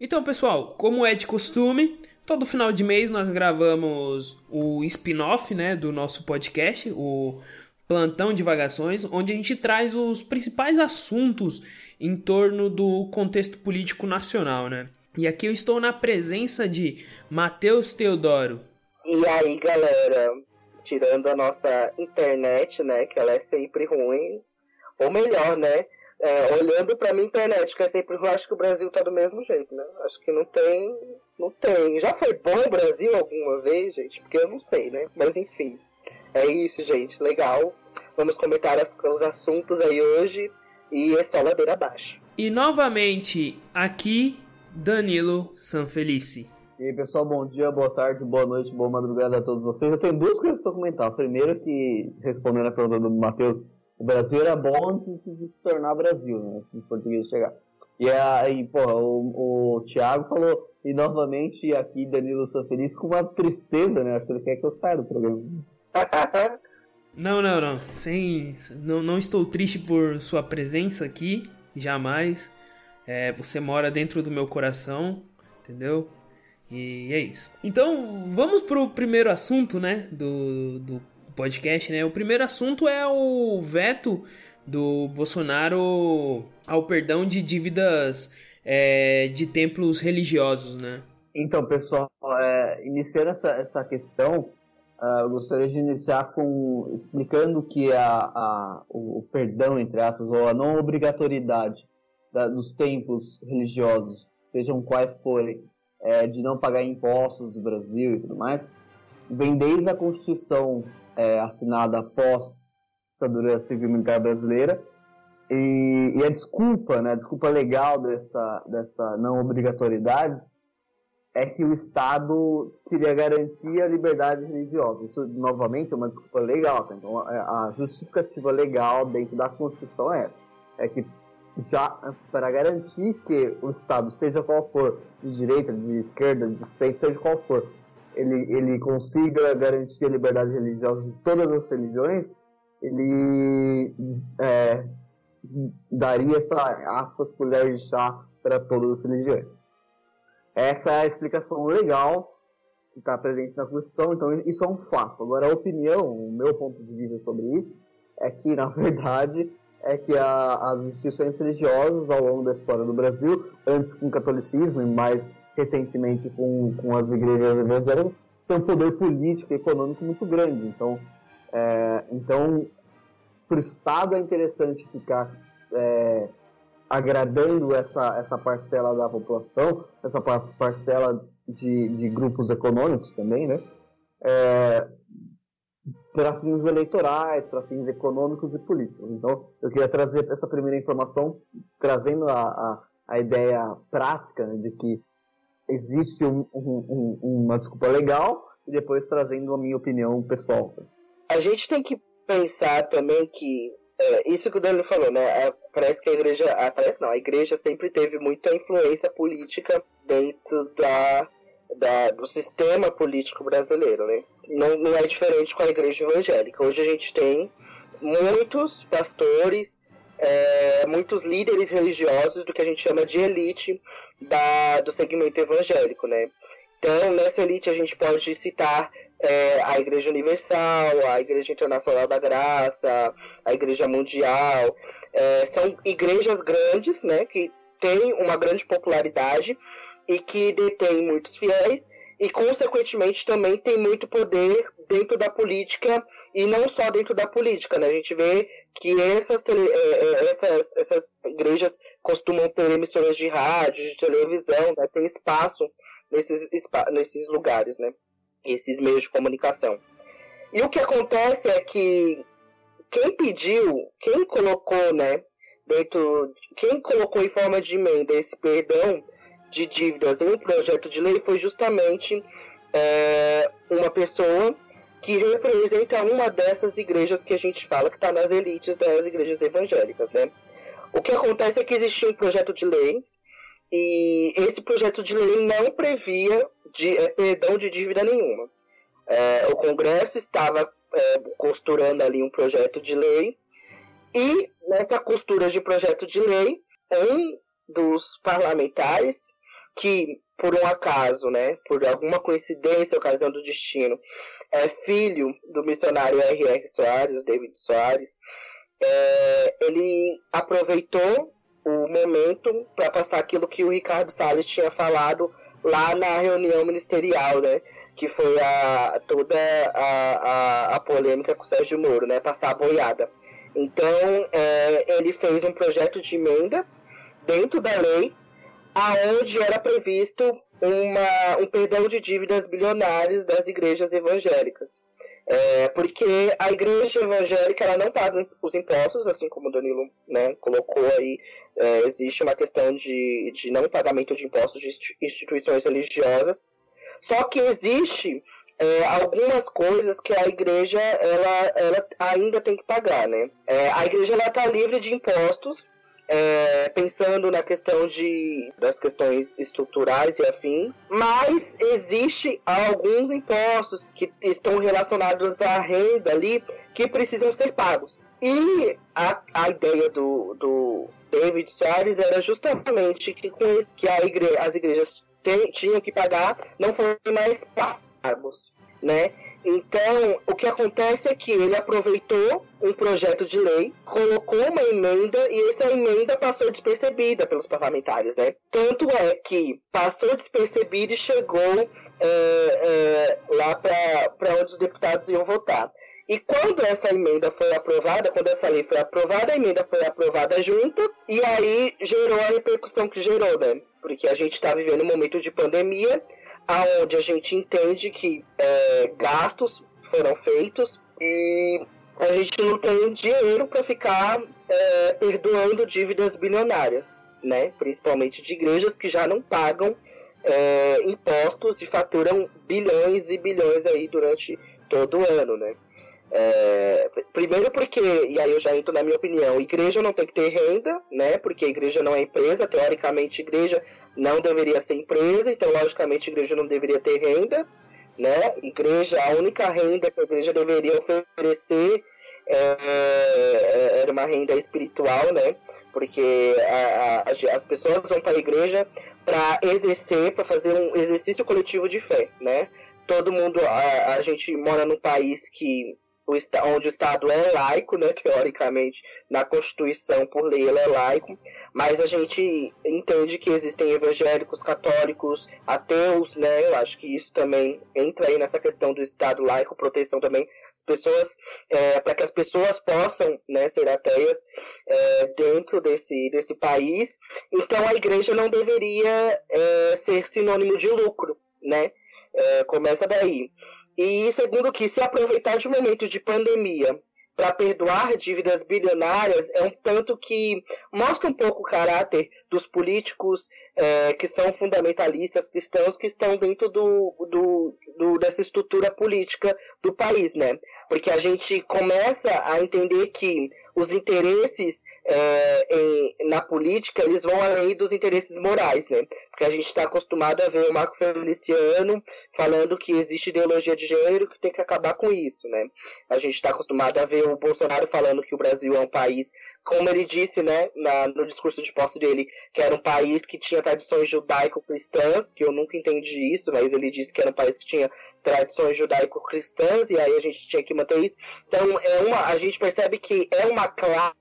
Então, pessoal, como é de costume, todo final de mês nós gravamos o spin-off né, do nosso podcast, o Plantão Divagações, onde a gente traz os principais assuntos em torno do contexto político nacional, né? E aqui eu estou na presença de Matheus Teodoro. E aí, galera, tirando a nossa internet, né, que ela é sempre ruim, ou melhor, né, é, olhando para minha internet, que é sempre ruim, acho que o Brasil tá do mesmo jeito, né? Acho que não tem, não tem. Já foi bom o Brasil alguma vez, gente? Porque eu não sei, né? Mas enfim, é isso, gente, legal. Vamos comentar as, os assuntos aí hoje e é só ladeira abaixo. E novamente aqui Danilo Sanfelice. E aí, pessoal, bom dia, boa tarde, boa noite, boa madrugada a todos vocês. Eu tenho duas coisas para comentar. Primeiro que, respondendo a pergunta do Matheus, o Brasil era bom antes de se tornar Brasil, né? Antes dos portugueses chegar. E aí, porra, o, o Thiago falou, e novamente aqui Danilo Sanfelice com uma tristeza, né? Acho que ele quer que eu saia do programa. não, não, não. Sem, não. Não estou triste por sua presença aqui, jamais. É, você mora dentro do meu coração, entendeu? E é isso. Então, vamos pro primeiro assunto, né, do, do podcast, né? O primeiro assunto é o veto do Bolsonaro ao perdão de dívidas é, de templos religiosos, né? Então, pessoal, é, iniciando essa, essa questão, uh, eu gostaria de iniciar com explicando que a, a, o, o perdão, entre aspas, ou a não obrigatoriedade da, dos templos religiosos, sejam quais forem, é, de não pagar impostos do Brasil e tudo mais, vem desde a Constituição é, assinada após a ditadura civil-militar brasileira, e, e, a desculpa, né, a desculpa legal dessa, dessa não obrigatoriedade é que o Estado queria garantir a liberdade religiosa. Isso, novamente, é uma desculpa legal. Tá? Então, a justificativa legal dentro da Constituição é essa. É que já para garantir que o Estado, seja qual for, de direita, de esquerda, de centro, seja qual for, ele, ele consiga garantir a liberdade religiosa de todas as religiões, ele é, daria essa, aspas, colher de chá para todas as religiões. Essa é a explicação legal que está presente na Constituição, então isso é um fato. Agora, a opinião, o meu ponto de vista sobre isso, é que, na verdade, é que a, as instituições religiosas ao longo da história do Brasil, antes com o catolicismo e mais recentemente com, com as igrejas evangélicas, têm um poder político e econômico muito grande. Então, é, então para o Estado é interessante ficar é, agradando essa, essa parcela da população, essa par parcela de, de grupos econômicos também, né? É, para fins eleitorais, para fins econômicos e políticos. Então, eu queria trazer essa primeira informação, trazendo a, a, a ideia prática né, de que existe um, um, um, uma desculpa legal e depois trazendo a minha opinião pessoal. A gente tem que pensar também que é, isso que o Danilo falou, né? É, parece que a igreja, ah, parece não, a igreja sempre teve muita influência política dentro da da, do sistema político brasileiro, né? Não, não é diferente com a igreja evangélica. Hoje a gente tem muitos pastores, é, muitos líderes religiosos do que a gente chama de elite da, do segmento evangélico, né? Então, nessa elite a gente pode citar é, a Igreja Universal, a Igreja Internacional da Graça, a Igreja Mundial. É, são igrejas grandes, né, que têm uma grande popularidade e que detém muitos fiéis e consequentemente também tem muito poder dentro da política e não só dentro da política, né? A gente vê que essas, tele, é, é, essas, essas igrejas costumam ter emissoras de rádio, de televisão, né? Tem espaço nesses, nesses lugares, né? Esses meios de comunicação. E o que acontece é que quem pediu, quem colocou, né, dentro, quem colocou em forma de emenda esse perdão de dívidas em um projeto de lei foi justamente é, uma pessoa que representa uma dessas igrejas que a gente fala que está nas elites das igrejas evangélicas, né? O que acontece é que existia um projeto de lei e esse projeto de lei não previa de, é, perdão de dívida nenhuma. É, o Congresso estava é, costurando ali um projeto de lei e nessa costura de projeto de lei, um dos parlamentares que, por um acaso, né, por alguma coincidência, ocasião do destino, é filho do missionário R.R. Soares, David Soares, é, ele aproveitou o momento para passar aquilo que o Ricardo Salles tinha falado lá na reunião ministerial, né? Que foi a, toda a, a, a polêmica com o Sérgio Moro, né? Passar a boiada. Então, é, ele fez um projeto de emenda dentro da lei, aonde era previsto uma, um perdão de dívidas bilionárias das igrejas evangélicas. É, porque a igreja evangélica ela não paga os impostos, assim como o Danilo né, colocou aí, é, existe uma questão de, de não pagamento de impostos de instituições religiosas. Só que existe é, algumas coisas que a igreja ela, ela ainda tem que pagar, né? É, a igreja ela está livre de impostos, é, pensando na questão de das questões estruturais e afins, mas existe alguns impostos que estão relacionados à renda ali que precisam ser pagos. E a, a ideia do, do David Soares era justamente que, com isso, igre, as igrejas tinham que pagar não foram mais pagos, né? Então, o que acontece é que ele aproveitou um projeto de lei, colocou uma emenda e essa emenda passou despercebida pelos parlamentares, né? Tanto é que passou despercebida e chegou é, é, lá para onde os deputados iam votar. E quando essa emenda foi aprovada, quando essa lei foi aprovada, a emenda foi aprovada junta, e aí gerou a repercussão que gerou, né? Porque a gente está vivendo um momento de pandemia, aonde a gente entende que é, gastos foram feitos e a gente não tem dinheiro para ficar é, perdoando dívidas bilionárias, né? Principalmente de igrejas que já não pagam é, impostos e faturam bilhões e bilhões aí durante todo o ano, né? É, primeiro porque, e aí eu já entro na minha opinião, igreja não tem que ter renda, né? Porque igreja não é empresa, teoricamente igreja não deveria ser empresa, então logicamente a igreja não deveria ter renda, né? Igreja, a única renda que a igreja deveria oferecer é, é, era uma renda espiritual, né? Porque a, a, as pessoas vão para a igreja para exercer, para fazer um exercício coletivo de fé, né? Todo mundo, a, a gente mora num país que onde o Estado é laico, né, teoricamente, na Constituição, por lei, ele é laico, mas a gente entende que existem evangélicos, católicos, ateus, né, eu acho que isso também entra aí nessa questão do Estado laico, proteção também, as pessoas, é, para que as pessoas possam, né, ser ateias é, dentro desse, desse país, então a igreja não deveria é, ser sinônimo de lucro, né, é, começa daí. E segundo que se aproveitar de um momento de pandemia para perdoar dívidas bilionárias é um tanto que mostra um pouco o caráter dos políticos é, que são fundamentalistas cristãos que estão dentro do, do, do, dessa estrutura política do país, né? Porque a gente começa a entender que os interesses é, em, na política, eles vão além dos interesses morais, né? Porque a gente está acostumado a ver o Marco Feliciano falando que existe ideologia de gênero que tem que acabar com isso, né? A gente está acostumado a ver o Bolsonaro falando que o Brasil é um país, como ele disse, né, na, no discurso de posse dele, que era um país que tinha tradições judaico-cristãs, que eu nunca entendi isso, mas ele disse que era um país que tinha tradições judaico-cristãs, e aí a gente tinha que manter isso. Então, é uma, a gente percebe que é uma classe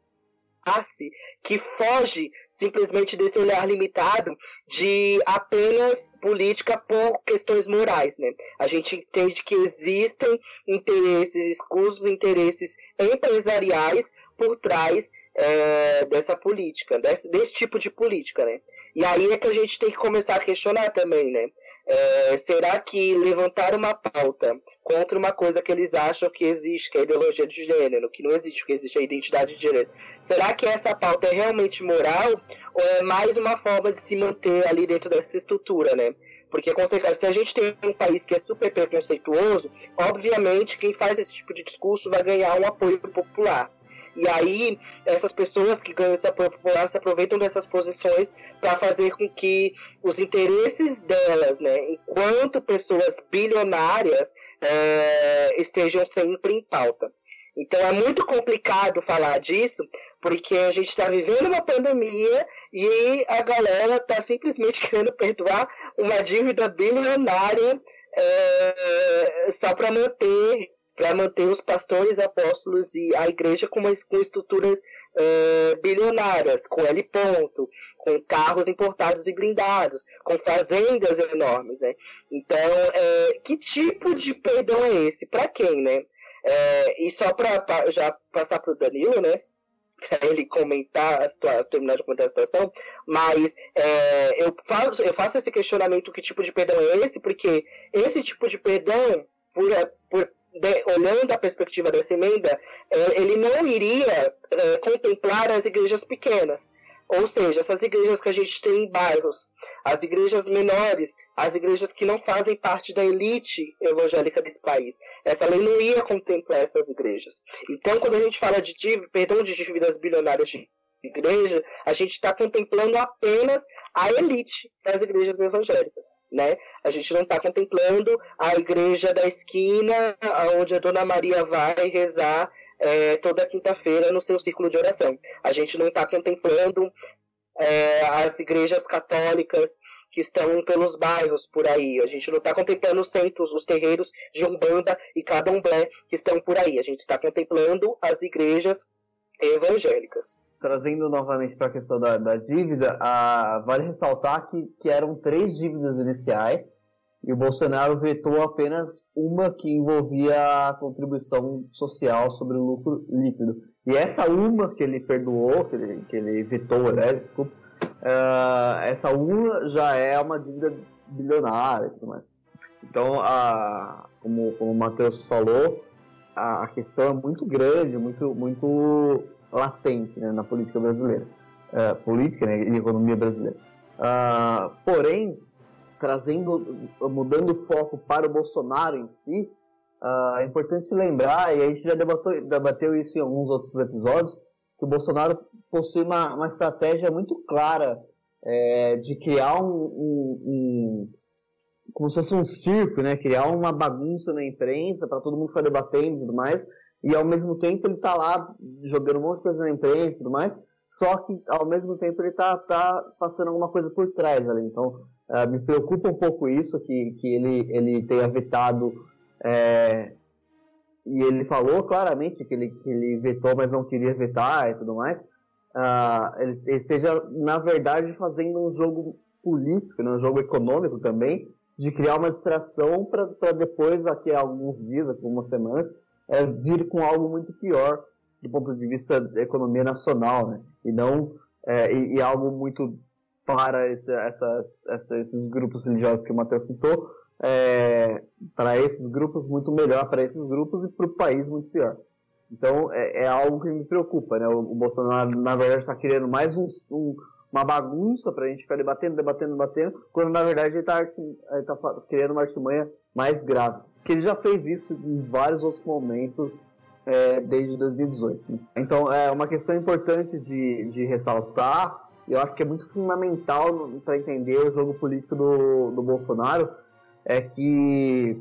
que foge simplesmente desse olhar limitado de apenas política por questões morais, né? A gente entende que existem interesses escusos, interesses empresariais por trás é, dessa política, desse, desse tipo de política, né? E aí é que a gente tem que começar a questionar também, né? É, será que levantar uma pauta contra uma coisa que eles acham que existe, que é a ideologia de gênero, que não existe, que existe a identidade de gênero, será que essa pauta é realmente moral ou é mais uma forma de se manter ali dentro dessa estrutura, né? Porque, se a gente tem um país que é super preconceituoso, obviamente quem faz esse tipo de discurso vai ganhar um apoio popular. E aí, essas pessoas que ganham apoio popular se aproveitam dessas posições para fazer com que os interesses delas, né, enquanto pessoas bilionárias, é, estejam sempre em pauta. Então é muito complicado falar disso, porque a gente está vivendo uma pandemia e a galera está simplesmente querendo perdoar uma dívida bilionária é, só para manter para manter os pastores, apóstolos e a igreja com, uma, com estruturas é, bilionárias, com L ponto, com carros importados e blindados, com fazendas enormes, né? Então, é, que tipo de perdão é esse? Para quem, né? É, e só para já passar para o Danilo, né? Para ele comentar a situação, terminar de comentar a situação, mas é, eu, faço, eu faço esse questionamento: que tipo de perdão é esse? Porque esse tipo de perdão, por, por de, olhando a perspectiva dessa emenda, é, ele não iria é, contemplar as igrejas pequenas. Ou seja, essas igrejas que a gente tem em bairros, as igrejas menores, as igrejas que não fazem parte da elite evangélica desse país. Essa lei não ia contemplar essas igrejas. Então, quando a gente fala de dívida, perdão de dívidas bilionárias de igreja, a gente está contemplando apenas a elite das igrejas evangélicas, né? A gente não está contemplando a igreja da esquina, onde a Dona Maria vai rezar é, toda quinta-feira no seu círculo de oração. A gente não está contemplando é, as igrejas católicas que estão pelos bairros por aí. A gente não está contemplando os centros, os terreiros de Umbanda e Candomblé que estão por aí. A gente está contemplando as igrejas evangélicas. Trazendo novamente para a questão da, da dívida, a, vale ressaltar que, que eram três dívidas iniciais e o Bolsonaro vetou apenas uma que envolvia a contribuição social sobre o lucro líquido. E essa uma que ele perdoou, que ele, que ele vetou, né, desculpa, uh, essa uma já é uma dívida bilionária e tudo mais. Então, a, como, como o Matheus falou, a, a, questão é muito grande, muito, muito latente né, na política brasileira. Uh, política né, e economia brasileira. Uh, porém, trazendo, mudando o foco para o Bolsonaro em si, uh, é importante lembrar, e a gente já debateu, debateu isso em alguns outros episódios, que o Bolsonaro possui uma, uma estratégia muito clara é, de criar um, um, um, como se fosse um circo, né? Criar uma bagunça na imprensa para todo mundo ficar debatendo e tudo mais, e ao mesmo tempo ele está lá jogando um monte de coisa na imprensa e tudo mais, só que ao mesmo tempo ele está tá passando alguma coisa por trás ali. Então Uh, me preocupa um pouco isso, que, que ele, ele tenha vetado. É, e ele falou claramente que ele, que ele vetou, mas não queria vetar e tudo mais. Uh, ele, ele seja, na verdade, fazendo um jogo político, né, um jogo econômico também, de criar uma distração para depois, daqui a alguns dias, algumas semanas, é, vir com algo muito pior do ponto de vista da economia nacional, né? E não é, e, e algo muito para esse, essas, esses grupos religiosos que o Matheus citou, é, para esses grupos muito melhor, para esses grupos e para o país muito pior. Então é, é, algo que me preocupa, né? O, o Bolsonaro na verdade está querendo mais um, um, uma bagunça para a gente ficar debatendo, debatendo, debatendo, quando na verdade ele está tá querendo uma artimanha mais grave. Que ele já fez isso em vários outros momentos é, desde 2018. Né? Então é uma questão importante de, de ressaltar eu acho que é muito fundamental para entender o jogo político do, do Bolsonaro, é que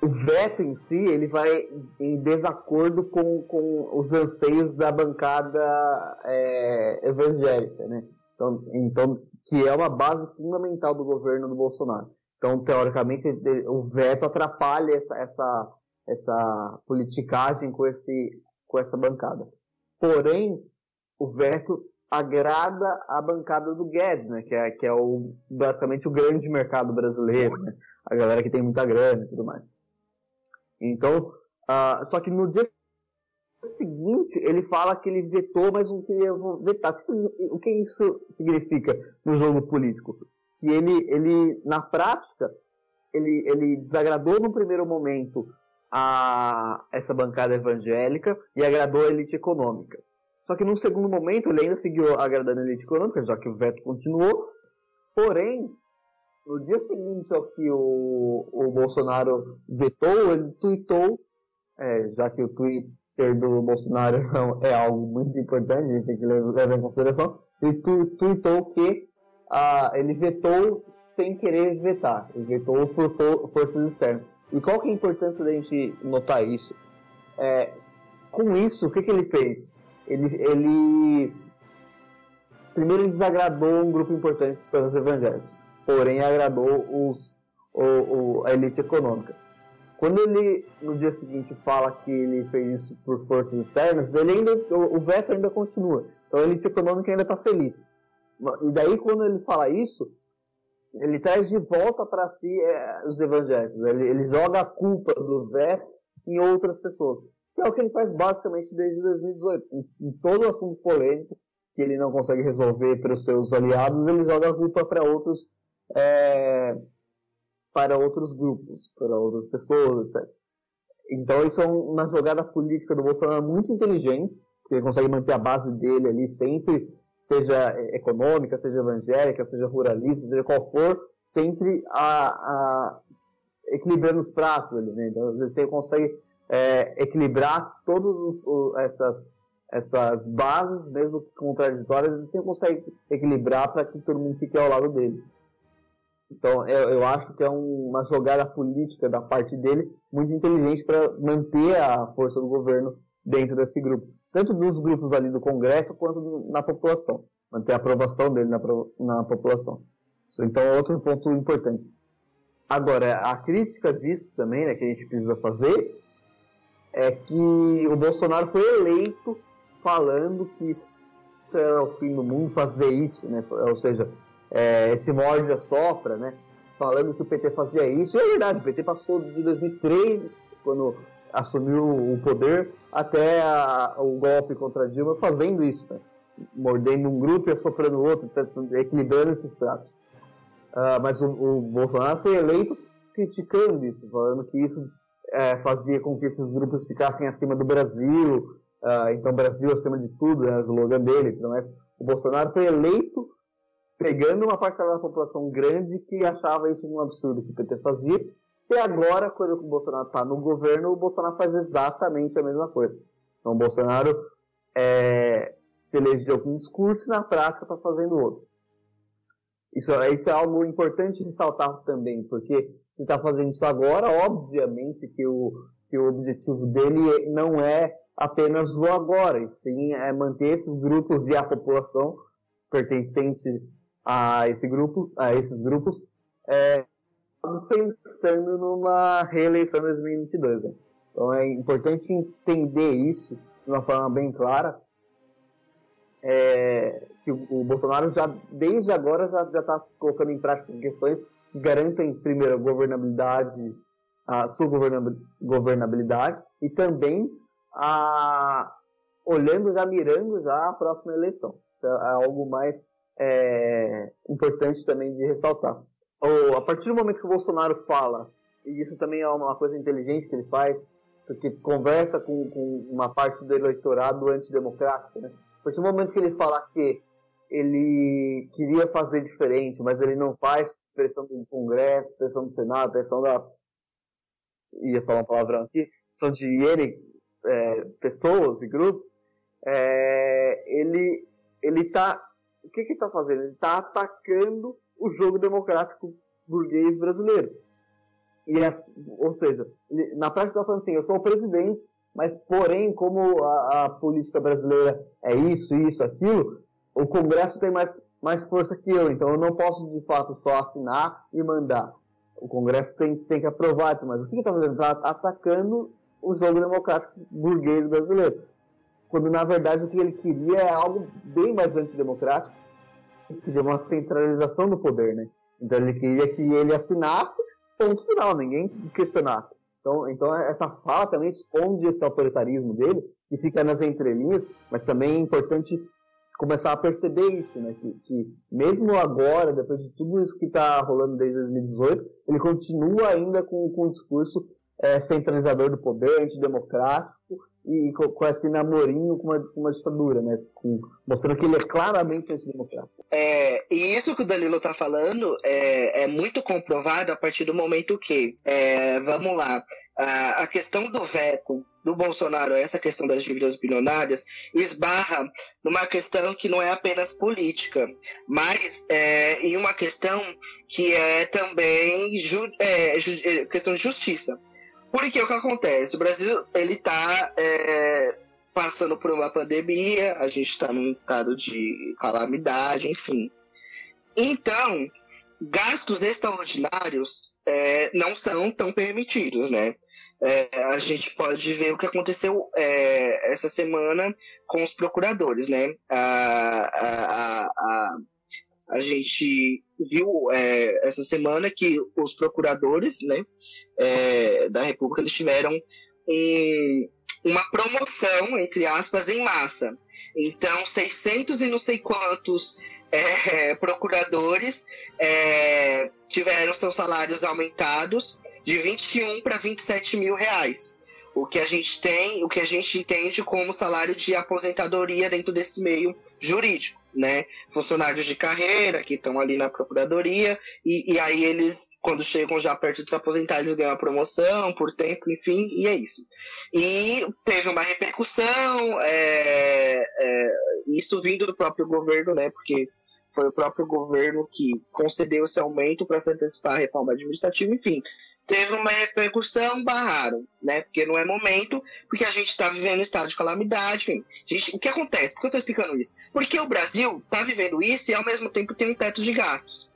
o veto em si ele vai em desacordo com, com os anseios da bancada é, evangélica, né? Então, então, que é uma base fundamental do governo do Bolsonaro. Então, teoricamente, o veto atrapalha essa, essa, essa politicagem com, esse, com essa bancada. Porém, o veto agrada a bancada do Guedes, né? Que é, que é o, basicamente o grande mercado brasileiro, né? A galera que tem muita grana e tudo mais. Então, uh, só que no dia seguinte ele fala que ele vetou, mas não queria vetar. O que, isso significa no jogo político? Que ele, ele na prática, ele, ele desagradou no primeiro momento a essa bancada evangélica e agradou a elite econômica. Só que num segundo momento ele ainda seguiu agradando a elite econômica, já que o veto continuou. Porém, no dia seguinte ao que o, o Bolsonaro vetou, ele tweetou, é, já que o Twitter do Bolsonaro é algo muito importante, a gente tem que levar em consideração, ele tweetou que ah, ele vetou sem querer vetar, ele vetou por for forças externas. E qual que é a importância da gente notar isso? É, com isso, o que, que ele fez? Ele, ele primeiro ele desagradou um grupo importante dos seus evangélicos, porém agradou os, o, o, a elite econômica. Quando ele, no dia seguinte, fala que ele fez isso por forças externas, ele ainda, o, o veto ainda continua. Então a elite econômica ainda está feliz. E daí, quando ele fala isso, ele traz de volta para si é, os evangélicos. Ele, ele, joga a culpa do veto em outras pessoas. Que é o que ele faz basicamente desde 2018. Em, em todo assunto polêmico que ele não consegue resolver para os seus aliados, ele joga a culpa para outros é, para outros grupos, para outras pessoas, etc. Então isso é uma jogada política do Bolsonaro muito inteligente, porque ele consegue manter a base dele ali sempre seja econômica, seja evangélica, seja ruralista, seja qual for, sempre a, a equilibrando os pratos ali, né? Então você consegue é, equilibrar todas essas essas bases, mesmo contraditórias, sempre consegue equilibrar para que todo mundo fique ao lado dele. Então eu, eu acho que é um, uma jogada política da parte dele muito inteligente para manter a força do governo dentro desse grupo tanto dos grupos ali do Congresso quanto na população, manter a aprovação dele na, na população. Então, é outro ponto importante. Agora, a crítica disso também, né, que a gente precisa fazer, é que o Bolsonaro foi eleito falando que isso era o fim do mundo fazer isso, né? Ou seja, é, esse morde a sopra, né? Falando que o PT fazia isso. E é verdade, o PT passou de 2003, quando assumiu o poder até a, o golpe contra Dilma fazendo isso, né? mordendo um grupo e assoprando o outro, etc., equilibrando esses tratos. Uh, mas o, o, Bolsonaro foi eleito criticando isso, falando que isso é, fazia com que esses grupos ficassem acima do Brasil, uh, então Brasil acima de tudo, é né, o slogan dele. Mas o Bolsonaro foi eleito pegando uma parcela da população grande que achava isso um absurdo que o PT fazia e agora, quando o Bolsonaro está no governo, o Bolsonaro faz exatamente a mesma coisa. Então, o Bolsonaro é, se elegeu com um discurso e na prática está fazendo outro. Isso, isso é algo importante ressaltar também, porque se está fazendo isso agora, obviamente que o, que o objetivo dele não é apenas o agora, e sim é manter esses grupos e a população pertencente a esse grupo, a esses grupos, é, pensando numa reeleição em 2022. Né? Então é importante entender isso de uma forma bem clara. É, que o, Bolsonaro já, desde agora, já está colocando em prática questões que garantem, primeiro, a governabilidade, a sua governabilidade, e também a, olhando já, mirando já a próxima eleição. Isso é algo mais é, importante também de ressaltar a partir do momento que o Bolsonaro fala, e isso também é uma coisa inteligente que ele faz, porque conversa com, com uma parte do eleitorado antidemocrático, né? A partir do momento que ele fala que ele queria fazer diferente, mas ele não faz pressão do Congresso, pressão do Senado, pressão da. ia falar uma palavrão aqui, são de ele, é, pessoas e grupos, é, ele, ele tá. O que, que ele tá fazendo? Ele tá atacando o jogo democrático burguês brasileiro. E ou seja, na prática está falando assim, eu sou o presidente, mas porém, como a, a, política brasileira é isso, isso, aquilo, o Congresso tem mais, mais força que eu, então eu não posso de fato só assinar e mandar. O Congresso tem, tem que aprovar, mas o que está fazendo? Está atacando o jogo democrático burguês brasileiro. Quando na verdade o que ele queria é algo bem mais antidemocrático, queria uma centralização do poder, né? Então ele queria que ele assinasse, ponto final, ninguém questionasse. Então, então essa fala também esconde esse autoritarismo dele, que fica nas entrelinhas, mas também é importante começar a perceber isso, né? Que, que mesmo agora, depois de tudo isso que está rolando desde 2018, ele continua ainda com, com um discurso é, centralizador do poder, antidemocrático, e com, com esse namorinho com uma, com uma ditadura, né? Com, mostrando que ele é claramente antidemocrático. É, e isso que o Danilo tá falando é, é muito comprovado a partir do momento que, é, vamos lá, a, a questão do veto do Bolsonaro, essa questão das dívidas bilionárias, esbarra numa questão que não é apenas política, mas é, em uma questão que é também ju, é, ju, é, questão de justiça. Porque o que acontece? O Brasil, ele tá é, passando por uma pandemia, a gente está num estado de calamidade, enfim. Então, gastos extraordinários é, não são tão permitidos, né? É, a gente pode ver o que aconteceu é, essa semana com os procuradores, né? A, a, a, a gente viu é, essa semana que os procuradores né, é, da República eles tiveram um, uma promoção, entre aspas, em massa. Então, 600 e não sei quantos é, procuradores é, tiveram seus salários aumentados de 21 para 27 mil reais. O que a gente tem, o que a gente entende como salário de aposentadoria dentro desse meio jurídico né, funcionários de carreira que estão ali na procuradoria, e, e, aí eles, quando chegam já perto de se aposentar, eles ganham a promoção por tempo, enfim, e é isso. E teve uma repercussão, é, é, isso vindo do próprio governo, né, porque foi o próprio governo que concedeu esse aumento para se antecipar a reforma administrativa, enfim teve uma repercussão, barraram, né? Porque não é momento, porque a gente está vivendo um estado de calamidade, enfim. Gente, o que acontece? Por que eu estou explicando isso? Porque o Brasil está vivendo isso e ao mesmo tempo tem um teto de gastos.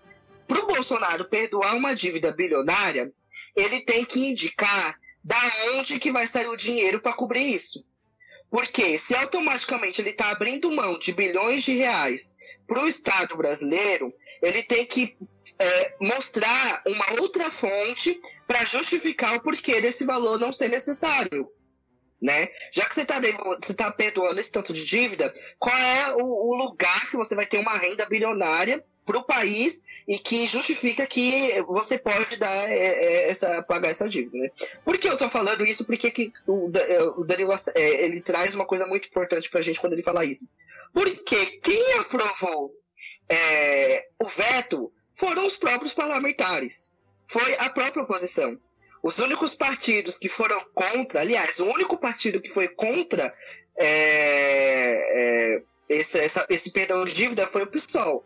Para o Bolsonaro perdoar uma dívida bilionária, ele tem que indicar da onde que vai sair o dinheiro para cobrir isso. Porque se automaticamente ele está abrindo mão de bilhões de reais para o Estado brasileiro, ele tem que é, mostrar uma outra fonte para justificar o porquê desse valor não ser necessário. Né? Já que você está você tá perdoando esse tanto de dívida, qual é o, o lugar que você vai ter uma renda bilionária para o país e que justifica que você pode dar é, é, essa pagar essa dívida, né? Por que eu estou falando isso? Porque que o, é, o Danilo ele traz uma coisa muito importante para a gente quando ele fala isso. Porque quem aprovou é, o veto foram os próprios parlamentares. Foi a própria oposição. Os únicos partidos que foram contra, aliás, o único partido que foi contra é, é, esse, essa, esse perdão de dívida foi o PSOL.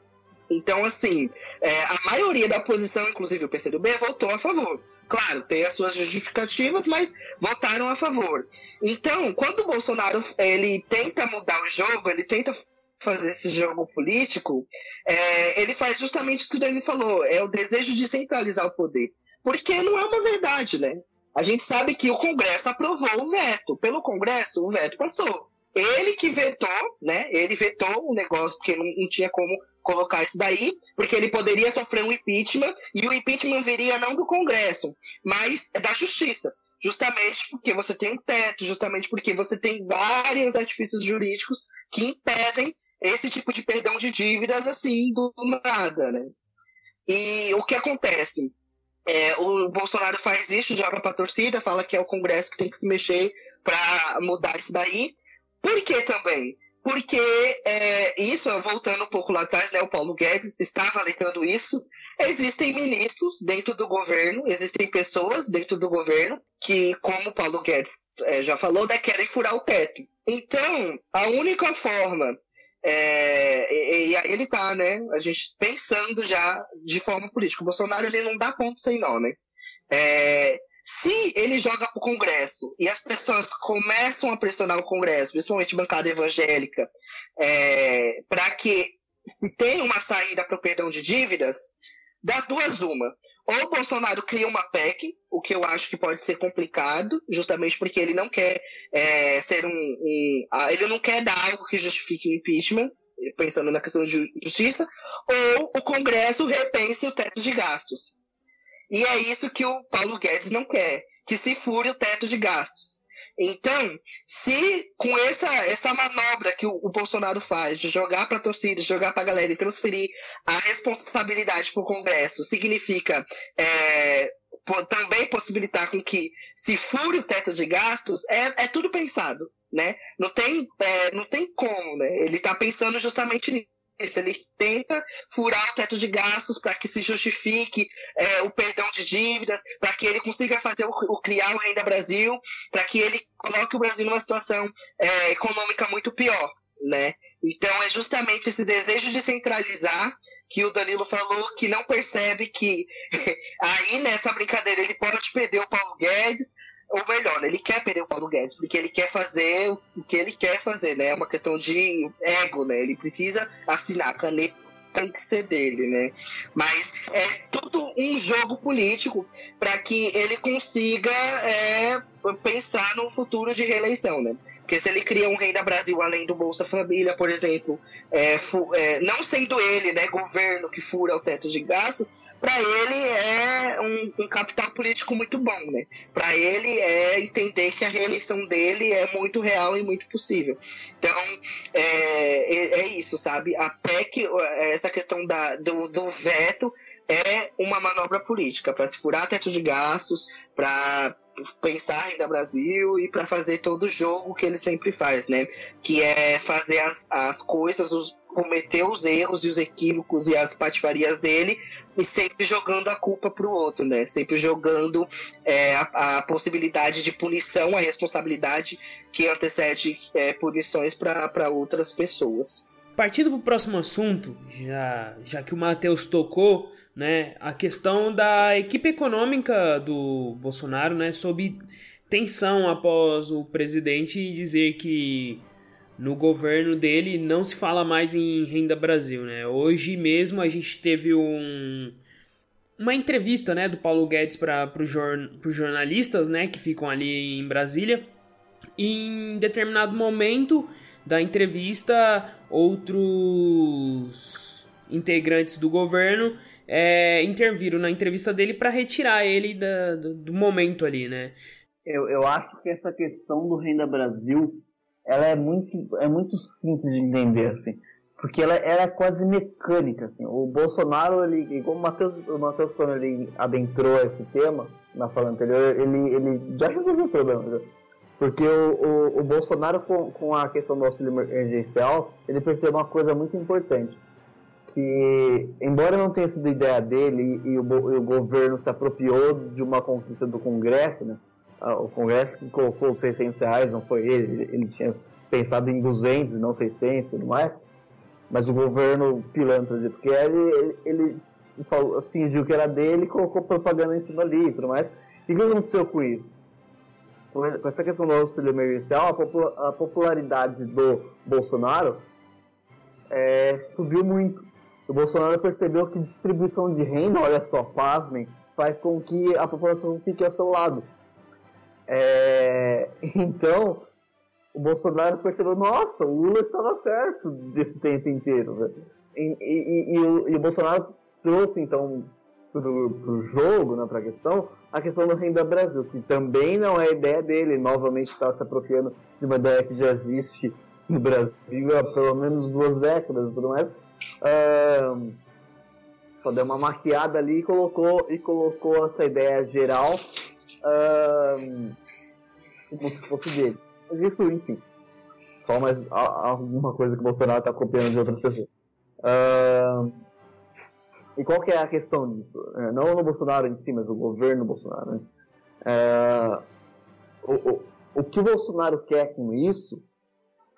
Então, assim, é, a maioria da oposição, inclusive o PCdoB, votou a favor. Claro, tem as suas justificativas, mas votaram a favor. Então, quando o Bolsonaro ele tenta mudar o jogo, ele tenta fazer esse jogo político, é, ele faz justamente tudo que ele falou, é o desejo de centralizar o poder. Porque não é uma verdade, né? A gente sabe que o Congresso aprovou o veto. Pelo Congresso, o veto passou. Ele que vetou, né? Ele vetou o negócio, porque não, não tinha como colocar isso daí, porque ele poderia sofrer um impeachment, e o impeachment viria não do Congresso, mas da Justiça justamente porque você tem um teto, justamente porque você tem vários artifícios jurídicos que impedem esse tipo de perdão de dívidas assim do nada, né? E o que acontece? É, o Bolsonaro faz isso, joga pra torcida, fala que é o Congresso que tem que se mexer para mudar isso daí. Por que também? Porque é, isso, voltando um pouco lá atrás, né, o Paulo Guedes estava alertando isso. Existem ministros dentro do governo, existem pessoas dentro do governo que, como o Paulo Guedes é, já falou, né, querem furar o teto. Então, a única forma é, e, e, aí ele tá, né? A gente pensando já de forma política. O Bolsonaro ele não dá ponto sem nó, né? É, se ele joga pro Congresso e as pessoas começam a pressionar o Congresso, principalmente bancada evangélica, é, para que se tenha uma saída para o perdão de dívidas, das duas, uma. Ou o Bolsonaro cria uma PEC, o que eu acho que pode ser complicado, justamente porque ele não quer é, ser um, um, Ele não quer dar algo que justifique o impeachment, pensando na questão de justiça, ou o Congresso repense o teto de gastos. E é isso que o Paulo Guedes não quer, que se fure o teto de gastos. Então, se com essa, essa manobra que o, o Bolsonaro faz de jogar para a torcida, jogar para a galera e transferir a responsabilidade para o Congresso, significa é, também possibilitar com que se fure o teto de gastos, é, é tudo pensado. Né? Não, tem, é, não tem como, né? Ele está pensando justamente nisso isso, ele tenta furar o teto de gastos para que se justifique é, o perdão de dívidas, para que ele consiga fazer o, o criar o Renda Brasil, para que ele coloque o Brasil numa situação é, econômica muito pior. Né? Então é justamente esse desejo de centralizar que o Danilo falou que não percebe que aí nessa brincadeira ele pode perder o Paulo Guedes, ou melhor, né, ele quer perder o Paulo Guedes, porque ele quer fazer o que ele quer fazer, né? É uma questão de ego, né? Ele precisa assinar a caneta tem que ser dele, né? Mas é tudo um jogo político para que ele consiga é, pensar no futuro de reeleição, né? Porque se ele cria um rei da Brasil além do Bolsa Família, por exemplo, é, é, não sendo ele, né, governo que fura o teto de gastos, para ele é um, um, capital político muito bom, né? Para ele é entender que a reeleição dele é muito real e muito possível. Então é, é, é isso, sabe? Até que essa questão da, do, do veto é uma manobra política para se furar teto de gastos, para pensar renda Brasil e para fazer todo o jogo que ele sempre faz, né? Que é fazer as, as coisas, os, cometer os erros e os equívocos e as patifarias dele e sempre jogando a culpa para o outro, né? Sempre jogando é, a, a, possibilidade de punição, a responsabilidade que antecede é, punições para outras pessoas. Partindo para o próximo assunto, já, já que o Matheus tocou né, a questão da equipe econômica do Bolsonaro, né, sob tensão após o presidente dizer que no governo dele não se fala mais em renda Brasil, né? Hoje mesmo a gente teve um uma entrevista, né, do Paulo Guedes para os jorn, jornalistas, né, que ficam ali em Brasília. E em determinado momento da entrevista, outros integrantes do governo é, interviram na entrevista dele para retirar ele da, do, do, momento ali, né? Eu, eu acho que essa questão do Renda Brasil, ela é muito, é muito simples de entender, assim. Porque ela, ela é quase mecânica, assim. O Bolsonaro, ele, igual o Matheus, o Matheus quando ele adentrou esse tema, na fala anterior, ele, ele já resolveu o problema, né? Porque o, o, o, Bolsonaro, com, com a questão do auxílio emergencial, ele percebeu uma coisa muito importante que, embora não tenha sido ideia dele e o, e o governo se apropriou de uma conquista do Congresso, né? Ah, o Congresso que colocou os 600 reais, não foi ele, ele tinha pensado em 200 e não 600 e tudo mais, mas o governo pilantra do que é, ele, ele falou, fingiu que era dele e colocou propaganda em cima ali e tudo mais. E o que aconteceu com isso? Com essa questão do auxílio emergencial, a popularidade do Bolsonaro é, subiu muito. O Bolsonaro percebeu que distribuição de renda, olha só, pasmem, faz com que a população fique ao seu lado. É... Então, o Bolsonaro percebeu, nossa, o Lula estava certo desse tempo inteiro. E, e, e, o, e, o, Bolsonaro trouxe, então, para o jogo, né, para a questão, a questão do Renda Brasil, que também não é ideia dele, novamente está se apropriando de uma ideia que já existe no Brasil há pelo menos duas décadas e tudo mais, Só deu uma maquiada ali e colocou, e colocou essa ideia geral uh, como se fosse dele. Mas isso, enfim, só mais alguma coisa que o Bolsonaro está copiando de outras pessoas. Uh, e qual que é a questão disso? É, não no Bolsonaro em si, mas o governo Bolsonaro. Né? O, o, o que o Bolsonaro quer com isso,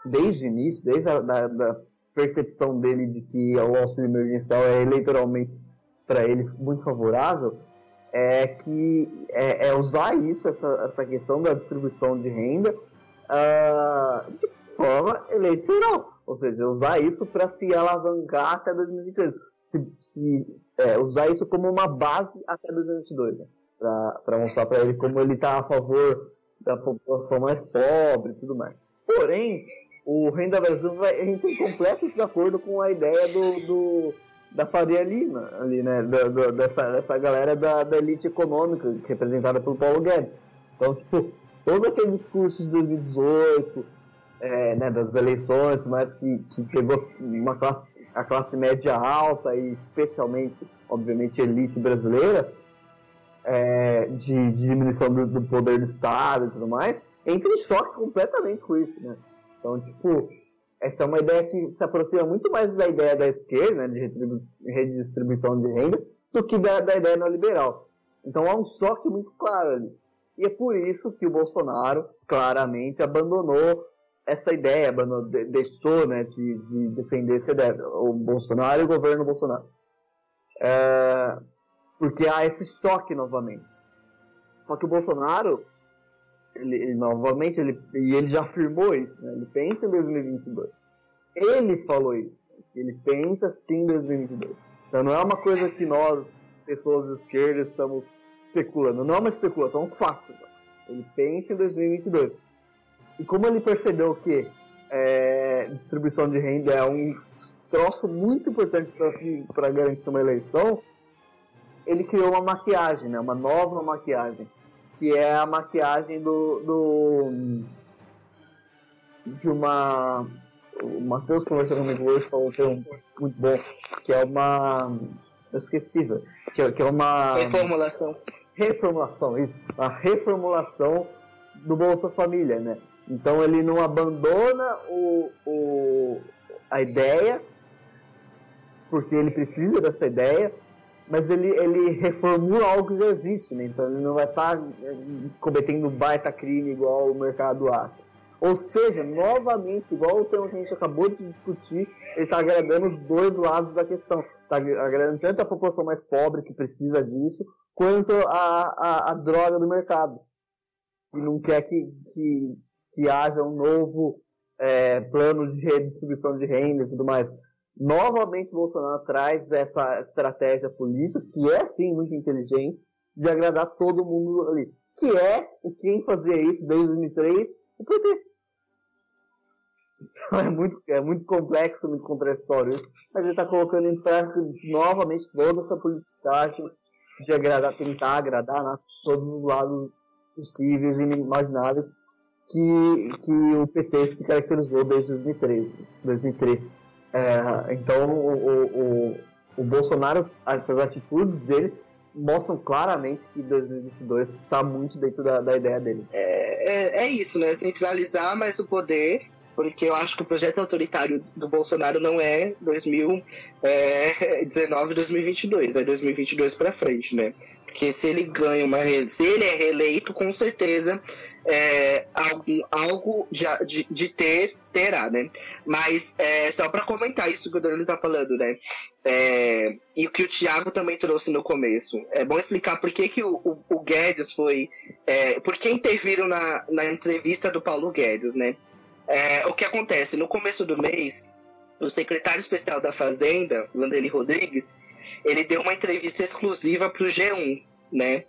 desde o início, desde a da, da percepção dele de que o auxílio emergencial é eleitoralmente para ele muito favorável, é que é, é usar isso, essa, essa questão da distribuição de renda, uh, de forma eleitoral. Ou seja, usar isso para se alavancar até 2022. Se, se é, usar isso como uma base até 2022. Né? Para mostrar para ele como ele está a favor da população mais pobre e tudo mais. Porém, o Renda Brasil vai, entra em completo desacordo com a ideia do, do da Faria Lima, ali, né? Do, do, dessa, dessa galera da, da elite econômica, representada pelo Paulo Guedes. Então, tipo, todo aquele discurso de 2018, é, né, das eleições, mas que, que pegou uma classe, a classe média alta e especialmente, obviamente, elite brasileira, é, de, de, diminuição do, do, poder do Estado e tudo mais, entra em choque completamente com isso, né? Então, tipo, essa é uma ideia que se aproxima muito mais da ideia da esquerda, né, de redistribuição de renda, do que da, da ideia neoliberal. Então há um choque muito claro ali. E é por isso que o Bolsonaro claramente abandonou essa ideia, abandonou, deixou né, de, de, defender essa ideia. O Bolsonaro e o governo Bolsonaro. É, porque há esse choque novamente. Só que o Bolsonaro ele, ele, novamente, ele, e ele já afirmou isso, né? Ele pensa em 2022. Ele falou isso. Ele pensa sim em 2022. Então não é uma coisa que nós, pessoas de esquerda, estamos especulando. Não é uma especulação, é um fato. Ele pensa em 2022. E como ele percebeu que é, distribuição de renda é um troço muito importante para garantir uma eleição, ele criou uma maquiagem, né? uma nova maquiagem, que é a maquiagem do, do de uma o Matheus conversou comigo hoje falou um termo muito bom, que é uma eu esqueci, velho, que, é, que é uma reformulação. Reformulação, isso, a reformulação do Bolsa Família, né? Então ele não abandona o, o, a ideia, porque ele precisa dessa ideia, mas ele, ele reformula algo que já existe, né? Então ele não vai estar tá eh, cometendo baita crime igual o mercado acha. Ou seja, novamente, igual o tema que a gente acabou de discutir, ele está agradando os dois lados da questão. Está agradando tanto a população mais pobre que precisa disso, quanto a, a, a droga do mercado. E não quer que, que, que haja um novo é, plano de redistribuição de renda e tudo mais novamente Bolsonaro traz essa estratégia política, que é sim muito inteligente, de agradar todo mundo ali. Que é o quem fazia isso desde 2003, o PT. Então é muito, é muito complexo, muito contraditório mas ele está colocando em prática novamente toda essa politicagem de agradar, tentar agradar né, todos os lados possíveis e inimagináveis que, que o PT se caracterizou desde 2013. 2013. É, então, o, o, o Bolsonaro, essas atitudes dele mostram claramente que 2022 está muito dentro da, da ideia dele. É, é, é, isso, né? Centralizar mais o poder, porque eu acho que o projeto autoritário do Bolsonaro não é 2019, 2022, é 2022 para frente, né? Porque se ele ganha uma. Se ele é reeleito, com certeza é, algo, algo de, de, ter, terá, né? Mas é, só para comentar isso que o Danilo tá falando, né? É, e o que o Thiago também trouxe no começo. É bom explicar por que, que o, o, o Guedes foi. É, por que interviram na, na entrevista do Paulo Guedes, né? É, o que acontece? No começo do mês, o secretário especial da Fazenda, Vanderlei Rodrigues, ele deu uma entrevista exclusiva para o G1, né?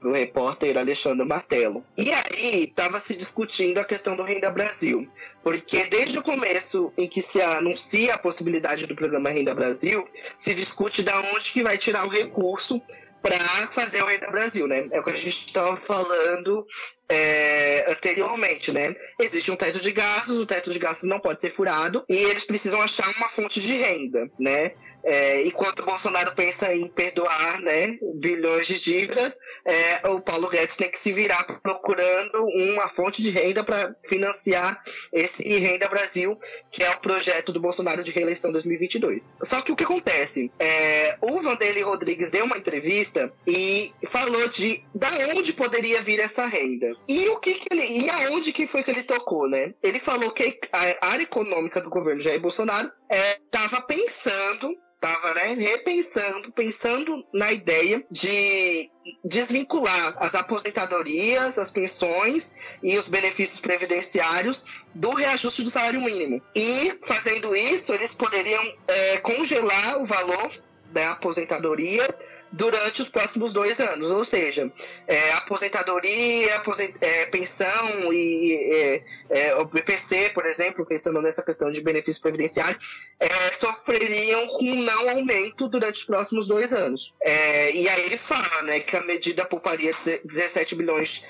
do repórter Alexandre Martelo. E aí estava se discutindo a questão do Renda Brasil, porque desde o começo em que se anuncia a possibilidade do programa Renda Brasil, se discute da onde que vai tirar o recurso para fazer o Renda Brasil, né? É o que a gente estava falando é, anteriormente, né? Existe um teto de gastos, o teto de gastos não pode ser furado e eles precisam achar uma fonte de renda, né? É, enquanto o Bolsonaro pensa em perdoar né, bilhões de dívidas, é, o Paulo Guedes tem que se virar procurando uma fonte de renda para financiar esse Renda Brasil, que é o projeto do Bolsonaro de reeleição 2022. Só que o que acontece? É, o Vanderlei Rodrigues deu uma entrevista e falou de da onde poderia vir essa renda. E o que, que ele. E aonde que foi que ele tocou, né? Ele falou que a área econômica do governo Jair Bolsonaro estava é, pensando estava né, repensando, pensando na ideia de desvincular as aposentadorias, as pensões e os benefícios previdenciários do reajuste do salário mínimo. E fazendo isso, eles poderiam é, congelar o valor da aposentadoria durante os próximos dois anos, ou seja, é, aposentadoria, aposent é, pensão e é, é o BPC, por exemplo, pensando nessa questão de benefício previdenciário, é, sofreriam com não aumento durante os próximos dois anos. É, e aí ele fala né, que a medida pouparia 17 bilhões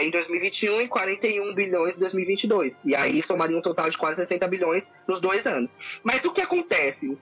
em 2021 e 41 bilhões em 2022. E aí somaria um total de quase 60 bilhões nos dois anos. Mas o que acontece?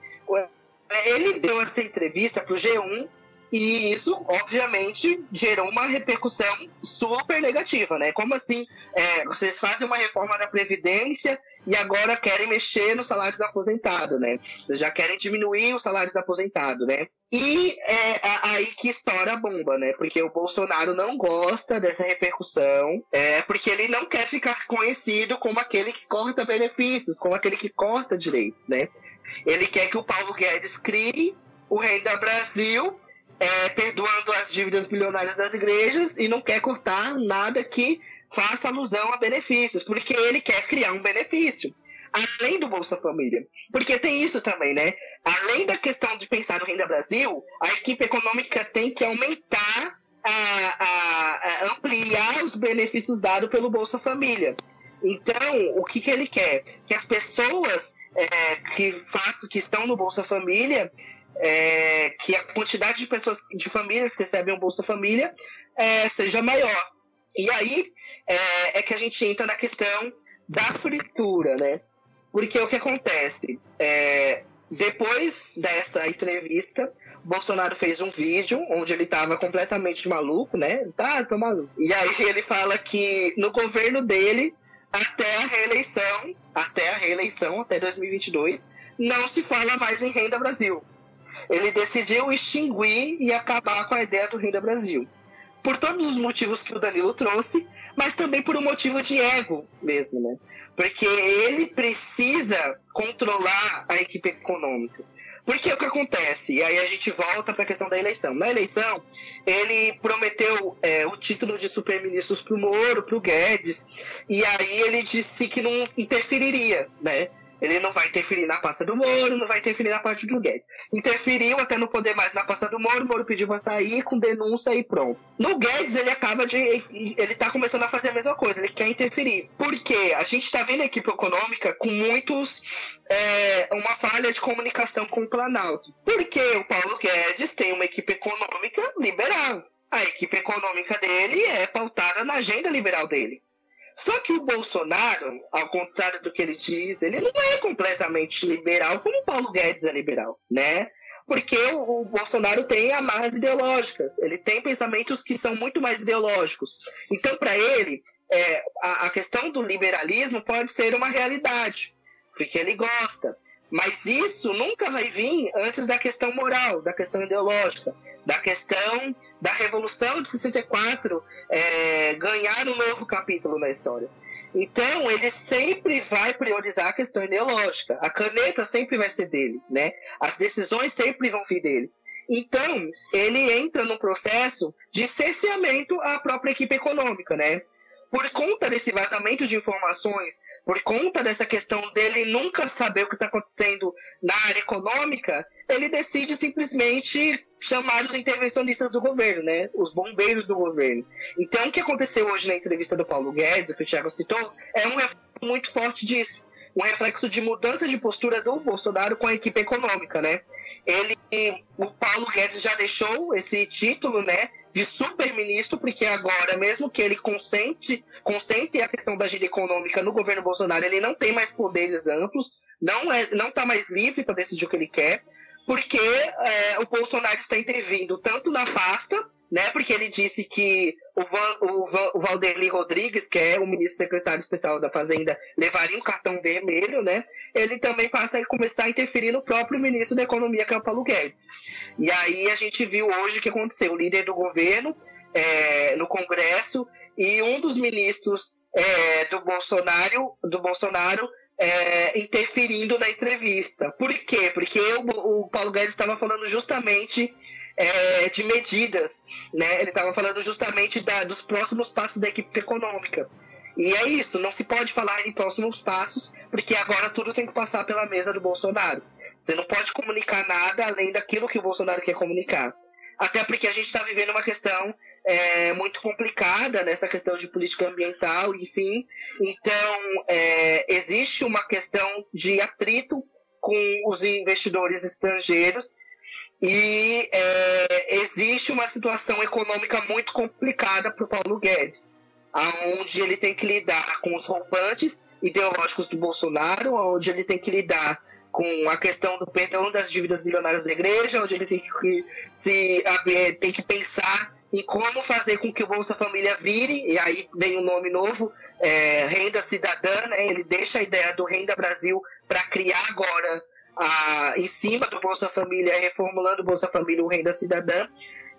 Ele deu essa entrevista para o G1 e isso, obviamente, gerou uma repercussão super negativa, né? Como assim? É, vocês fazem uma reforma da Previdência e agora querem mexer no salário do aposentado, né? Vocês já querem diminuir o salário do aposentado, né? E é aí que estoura a bomba, né? Porque o Bolsonaro não gosta dessa repercussão, é porque ele não quer ficar conhecido como aquele que corta benefícios, como aquele que corta direitos, né? Ele quer que o Paulo Guedes crie o Rei da Brasil é, perdoando as dívidas bilionárias das igrejas e não quer cortar nada que faça alusão a benefícios, porque ele quer criar um benefício. Além do Bolsa Família. Porque tem isso também, né? Além da questão de pensar no Renda Brasil, a equipe econômica tem que aumentar, a, a, a ampliar os benefícios dados pelo Bolsa Família. Então, o que, que ele quer? Que as pessoas é, que, façam, que estão no Bolsa Família é, que a quantidade de pessoas, de famílias que recebem o Bolsa Família é, seja maior. E aí é, é, que a gente entra na questão da fritura, né? Porque o que acontece? É, depois dessa entrevista, Bolsonaro fez um vídeo onde ele estava completamente maluco, né? Tá, tô maluco. E aí ele fala que no governo dele, até a reeleição, até a reeleição, até 2022, não se fala mais em renda Brasil ele decidiu extinguir e acabar com a ideia do Renda Brasil. Por todos os motivos que o Danilo trouxe, mas também por um motivo de ego mesmo, né? Porque ele precisa controlar a equipe econômica. Porque o que acontece? E aí a gente volta para a questão da eleição. Na eleição, ele prometeu é, o título de superministros para o Moro, para o Guedes, e aí ele disse que não interferiria, né? Ele não vai interferir na pasta do Moro, não vai interferir na parte do Guedes. Interferiu até não poder mais na pasta do Moro, o Moro pediu pra sair com denúncia e pronto. No Guedes, ele acaba de. Ele tá começando a fazer a mesma coisa, ele quer interferir. Porque a gente tá vendo a equipe econômica com muitos. É, uma falha de comunicação com o Planalto. Porque o Paulo Guedes tem uma equipe econômica liberal. A equipe econômica dele é pautada na agenda liberal dele. Só que o Bolsonaro, ao contrário do que ele diz, ele não é completamente liberal como o Paulo Guedes é liberal, né? Porque o, o Bolsonaro tem amarras ideológicas, ele tem pensamentos que são muito mais ideológicos. Então, para ele, é, a, a questão do liberalismo pode ser uma realidade, porque ele gosta. Mas isso nunca vai vir antes da questão moral, da questão ideológica da questão da Revolução de 64 é, ganhar um novo capítulo na história. Então, ele sempre vai priorizar a questão ideológica. A caneta sempre vai ser dele, né? As decisões sempre vão vir dele. Então, ele entra no processo de cerceamento à própria equipe econômica, né? Por conta desse vazamento de informações, por conta dessa questão dele nunca saber o que está acontecendo na área econômica, ele decide simplesmente chamar os intervencionistas do governo, né? Os bombeiros do governo. Então, o que aconteceu hoje na entrevista do Paulo Guedes, que o Thiago citou, é um reflexo muito forte disso. Um reflexo de mudança de postura do Bolsonaro com a equipe econômica, né? Ele, o Paulo Guedes já deixou esse título, né? De super-ministro, porque agora, mesmo que ele consente, consente a questão da agenda econômica no governo Bolsonaro, ele não tem mais poderes amplos, não é, não está mais livre para decidir o que ele quer, porque é, o Bolsonaro está intervindo tanto na pasta né? Porque ele disse que o, Van, o, Van, o Rodrigues, que é o ministro secretário especial da Fazenda, levaria um cartão vermelho, né? Ele também passa a começar a interferir no próprio ministro da Economia, que é o Paulo Guedes. E aí a gente viu hoje o que aconteceu: o líder do governo é, no Congresso e um dos ministros é, do Bolsonaro, do Bolsonaro é, interferindo na entrevista. Por quê? Porque o Paulo Guedes estava falando justamente é, de medidas. Né? Ele estava falando justamente da, dos próximos passos da equipe econômica. E é isso, não se pode falar em próximos passos, porque agora tudo tem que passar pela mesa do Bolsonaro. Você não pode comunicar nada além daquilo que o Bolsonaro quer comunicar. Até porque a gente está vivendo uma questão é, muito complicada nessa questão de política ambiental, enfim. Então, é, existe uma questão de atrito com os investidores estrangeiros e é, existe uma situação econômica muito complicada para o Paulo Guedes, onde ele tem que lidar com os roupantes ideológicos do Bolsonaro, onde ele tem que lidar com a questão do perdão das dívidas bilionárias da igreja, onde ele tem que se tem que pensar em como fazer com que o Bolsa Família vire, e aí vem um nome novo, é, Renda Cidadã, né? ele deixa a ideia do Renda Brasil para criar agora em cima do Bolsa Família, reformulando o Bolsa Família, o Renda Cidadã,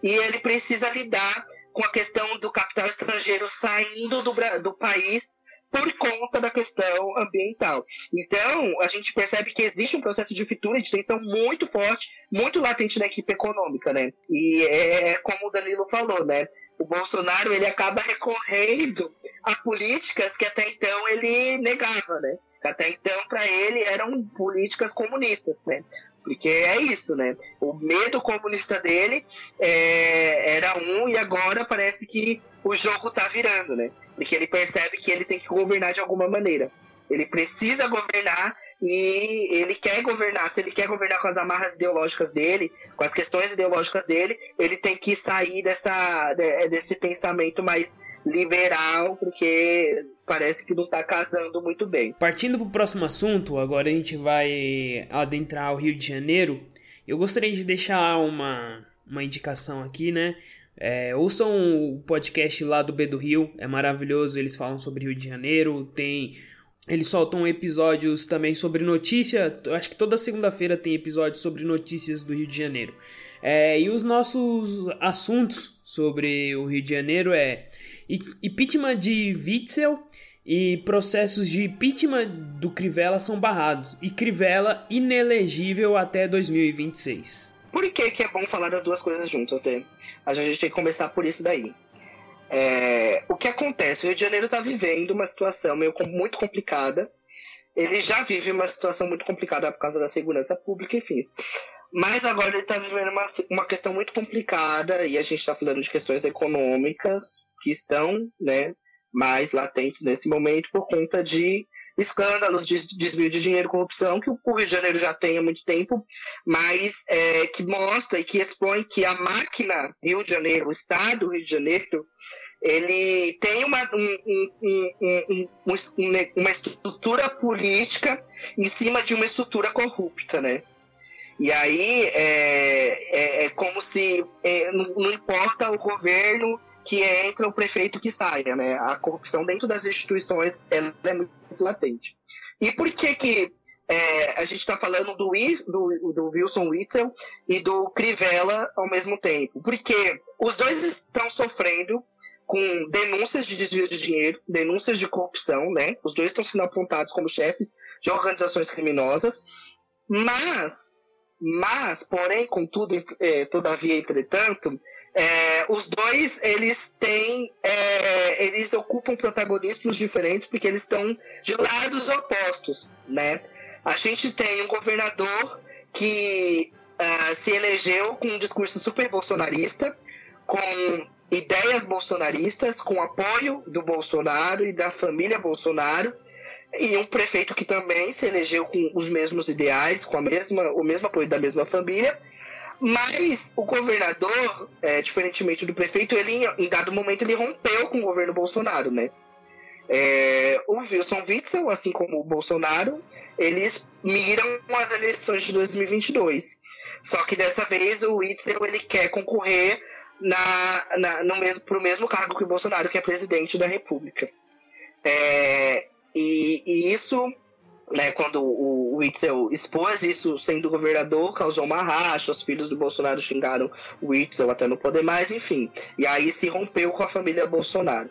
e ele precisa lidar com a questão do capital estrangeiro saindo do, do país por conta da questão ambiental. Então, a gente percebe que existe um processo de fritura e de tensão muito forte, muito latente na equipe econômica, né? E é, é como o Danilo falou, né? O Bolsonaro, ele acaba recorrendo a políticas que até então ele negava, né? Até então, para ele, eram políticas comunistas, né? Porque é isso, né? O medo comunista dele é, era um e agora parece que o jogo tá virando, né? Porque ele percebe que ele tem que governar de alguma maneira. Ele precisa governar e ele quer governar. Se ele quer governar com as amarras ideológicas dele, com as questões ideológicas dele, ele tem que sair dessa, desse pensamento mais liberal, porque parece que não está casando muito bem. Partindo para o próximo assunto, agora a gente vai adentrar o Rio de Janeiro. Eu gostaria de deixar uma, uma indicação aqui, né? É, ouçam o podcast lá do B do Rio, é maravilhoso. Eles falam sobre Rio de Janeiro, tem. Eles soltam episódios também sobre notícia. Acho que toda segunda-feira tem episódios sobre notícias do Rio de Janeiro. É, e os nossos assuntos sobre o Rio de Janeiro é impeachment de Witzel e processos de impeachment do Crivella são barrados e Crivella inelegível até 2026. Por que, que é bom falar das duas coisas juntas, né? A gente tem que começar por isso daí. É, o que acontece? O Rio de Janeiro está vivendo uma situação meio muito complicada. Ele já vive uma situação muito complicada por causa da segurança pública, enfim. Mas agora ele está vivendo uma, uma questão muito complicada e a gente está falando de questões econômicas que estão né, mais latentes nesse momento por conta de escândalos de desvio de dinheiro e corrupção que o Rio de Janeiro já tem há muito tempo, mas é, que mostra e que expõe que a máquina Rio de Janeiro, o Estado Rio de Janeiro, ele tem uma, um, um, um, uma estrutura política em cima de uma estrutura corrupta, né? E aí é, é, é como se é, não, não, importa o governo que entra, o prefeito que saia, né? A corrupção dentro das instituições ela é muito latente. E por que que é, a gente está falando do, do, do, Wilson Witzel e do Crivella ao mesmo tempo? Porque os dois estão sofrendo com denúncias de desvio de dinheiro, denúncias de corrupção, né? Os dois estão sendo apontados como chefes de organizações criminosas, mas mas, porém, contudo, é, todavia, entretanto, é, os dois eles têm, é, eles ocupam protagonismos diferentes porque eles estão de lados opostos, né? A gente tem um governador que uh, se elegeu com um discurso super bolsonarista, com ideias bolsonaristas, com apoio do Bolsonaro e da família Bolsonaro, e um prefeito que também se elegeu com os mesmos ideais, com a mesma, o mesmo apoio da mesma família. Mas o governador, é, diferentemente do prefeito, ele em dado momento ele rompeu com o governo Bolsonaro, né? É, o Wilson Witzel, assim como o Bolsonaro, eles miram as eleições de 2022. Só que dessa vez o Witzel ele quer concorrer na, na, no mesmo, para o mesmo cargo que o Bolsonaro, que é presidente da República. É, e, e isso, né, quando o Witzel expôs isso sendo governador, causou uma racha, os filhos do Bolsonaro xingaram o Witzel até não poder mais, enfim. E aí se rompeu com a família Bolsonaro.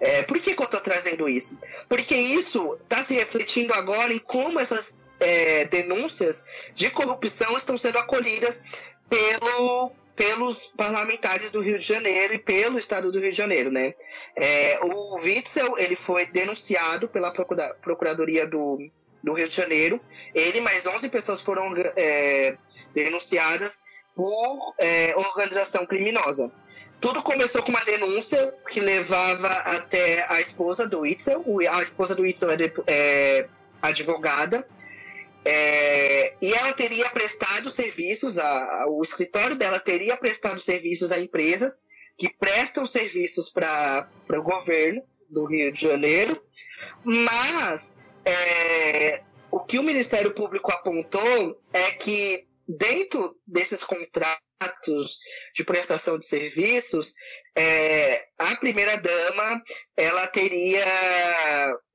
É, por que, que eu estou trazendo isso? Porque isso está se refletindo agora em como essas é, denúncias de corrupção estão sendo acolhidas pelo, pelos parlamentares do Rio de Janeiro e pelo Estado do Rio de Janeiro, né? É, o Witzel, ele foi denunciado pela Procura Procuradoria do, do Rio de Janeiro. Ele mais 11 pessoas foram é, denunciadas por é, organização criminosa. Tudo começou com uma denúncia que levava até a esposa do Witzel. A esposa do Witzel é, é advogada é, e ela teria prestado serviços, a, a, o escritório dela teria prestado serviços a empresas que prestam serviços para o governo do Rio de Janeiro, mas é, o que o Ministério Público apontou é que dentro desses contratos de prestação de serviços, é, a primeira dama ela teria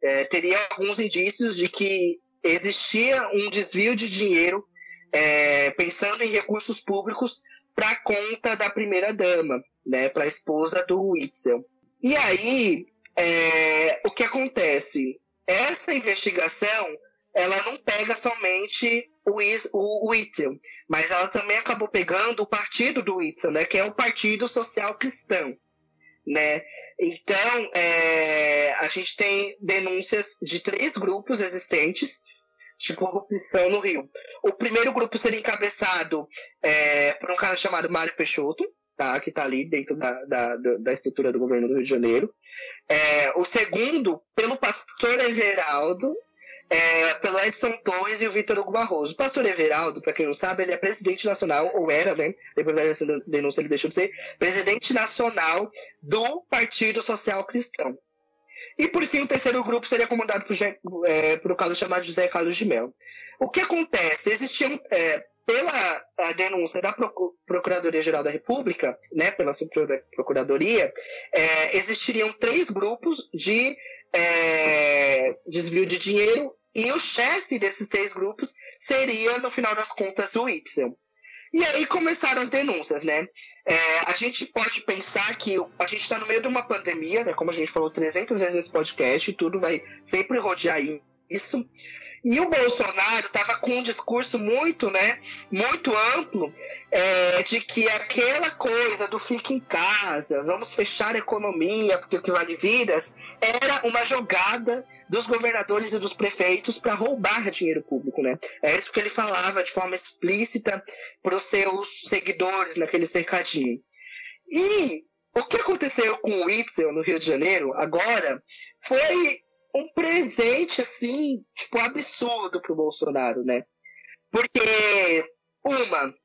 é, teria alguns indícios de que existia um desvio de dinheiro é, pensando em recursos públicos para conta da primeira dama, né, para a esposa do Witzel. E aí, é, o que acontece? Essa investigação, ela não pega somente o, o, o Witzel, mas ela também acabou pegando o partido do Witzel, né, que é o Partido Social Cristão. Né? Então, é, a gente tem denúncias de três grupos existentes de corrupção no Rio. O primeiro grupo seria encabeçado é, por um cara chamado Mário Peixoto, tá, que está ali dentro da, da, da, estrutura do governo do Rio de Janeiro. É, o segundo, pelo pastor Everaldo, é, pelo Edson Torres e o Vitor Hugo Barroso. O pastor Everaldo, para quem não sabe, ele é presidente nacional, ou era, né? Depois dessa denúncia ele deixou de ser, presidente nacional do Partido Social Cristão. E por fim, o terceiro grupo seria comandado por, é, por um caso chamado José Carlos de Mel. O que acontece? Existiam, é, pela denúncia da Procuradoria-Geral da República, né, pela Procuradoria, é, existiriam três grupos de é, desvio de dinheiro e o chefe desses três grupos seria, no final das contas, o Itzel. E aí começaram as denúncias, né? É, a gente pode pensar que a gente está no meio de uma pandemia, né? Como a gente falou 300 vezes nesse podcast, tudo vai sempre rodear isso. E o Bolsonaro estava com um discurso muito, né, muito amplo é, de que aquela coisa do fique em casa, vamos fechar a economia, porque o que vale vidas, era uma jogada dos governadores e dos prefeitos para roubar dinheiro público, né? É isso que ele falava de forma explícita para os seus seguidores naquele cercadinho. E o que aconteceu com o Itzel no Rio de Janeiro agora foi um presente, assim, tipo, absurdo pro Bolsonaro, né? Porque, uma,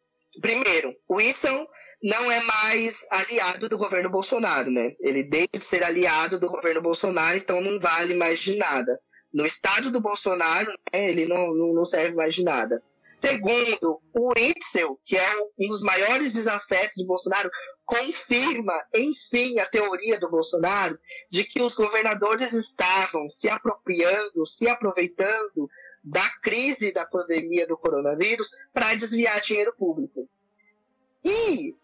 primeiro, o Whitson não é mais aliado do governo Bolsonaro, né? Ele deixa de ser aliado do governo Bolsonaro, então não vale mais de nada. No estado do Bolsonaro, né, ele não, não, serve mais de nada. Segundo, o Itzel, que é um dos maiores desafetos do Bolsonaro, confirma, enfim, a teoria do Bolsonaro de que os governadores estavam se apropriando, se aproveitando da crise da pandemia do coronavírus para desviar dinheiro público. E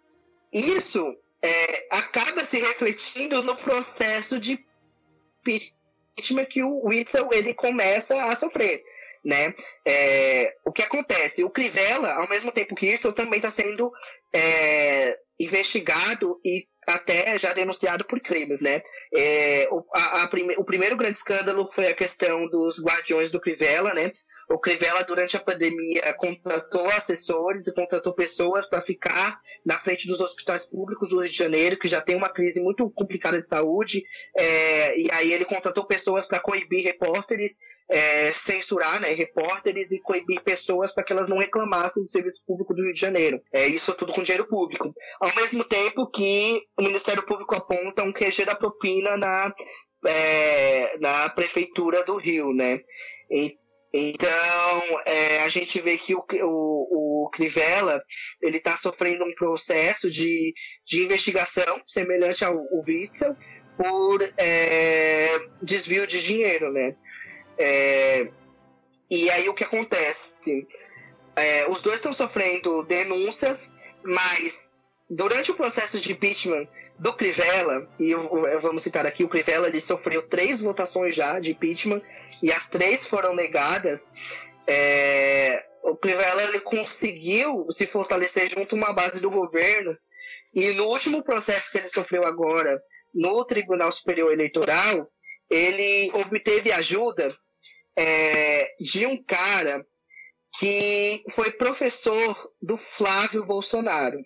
isso é, acaba se refletindo no processo de impeachment que o Witzel ele começa a sofrer né? É, o que acontece? O Crivella, ao mesmo tempo que isso, também está sendo é, investigado e até já denunciado por crimes, né? É, o, a, a prime, o primeiro grande escândalo foi a questão dos guardiões do Crivella, né? O Crivella, durante a pandemia, contratou assessores e contratou pessoas para ficar na frente dos hospitais públicos do Rio de Janeiro, que já tem uma crise muito complicada de saúde. É, e aí ele contratou pessoas para coibir repórteres, é, censurar né, repórteres e coibir pessoas para que elas não reclamassem do serviço público do Rio de Janeiro. É, isso tudo com dinheiro público. Ao mesmo tempo que o Ministério Público aponta um QG da propina na, é, na prefeitura do Rio, né? E, então, é, a gente vê que o, o, o Crivella ele está sofrendo um processo de, de investigação semelhante ao, ao Witzel por é, desvio de dinheiro, né? É, e aí o que acontece? É, os dois estão sofrendo denúncias, mas durante o processo de impeachment do Crivella, e vamos citar aqui, o Crivella ele sofreu três votações já de impeachment e as três foram negadas. É, o Crivella ele conseguiu se fortalecer junto a uma base do governo e no último processo que ele sofreu agora no Tribunal Superior Eleitoral, ele obteve ajuda é, de um cara que foi professor do Flávio Bolsonaro.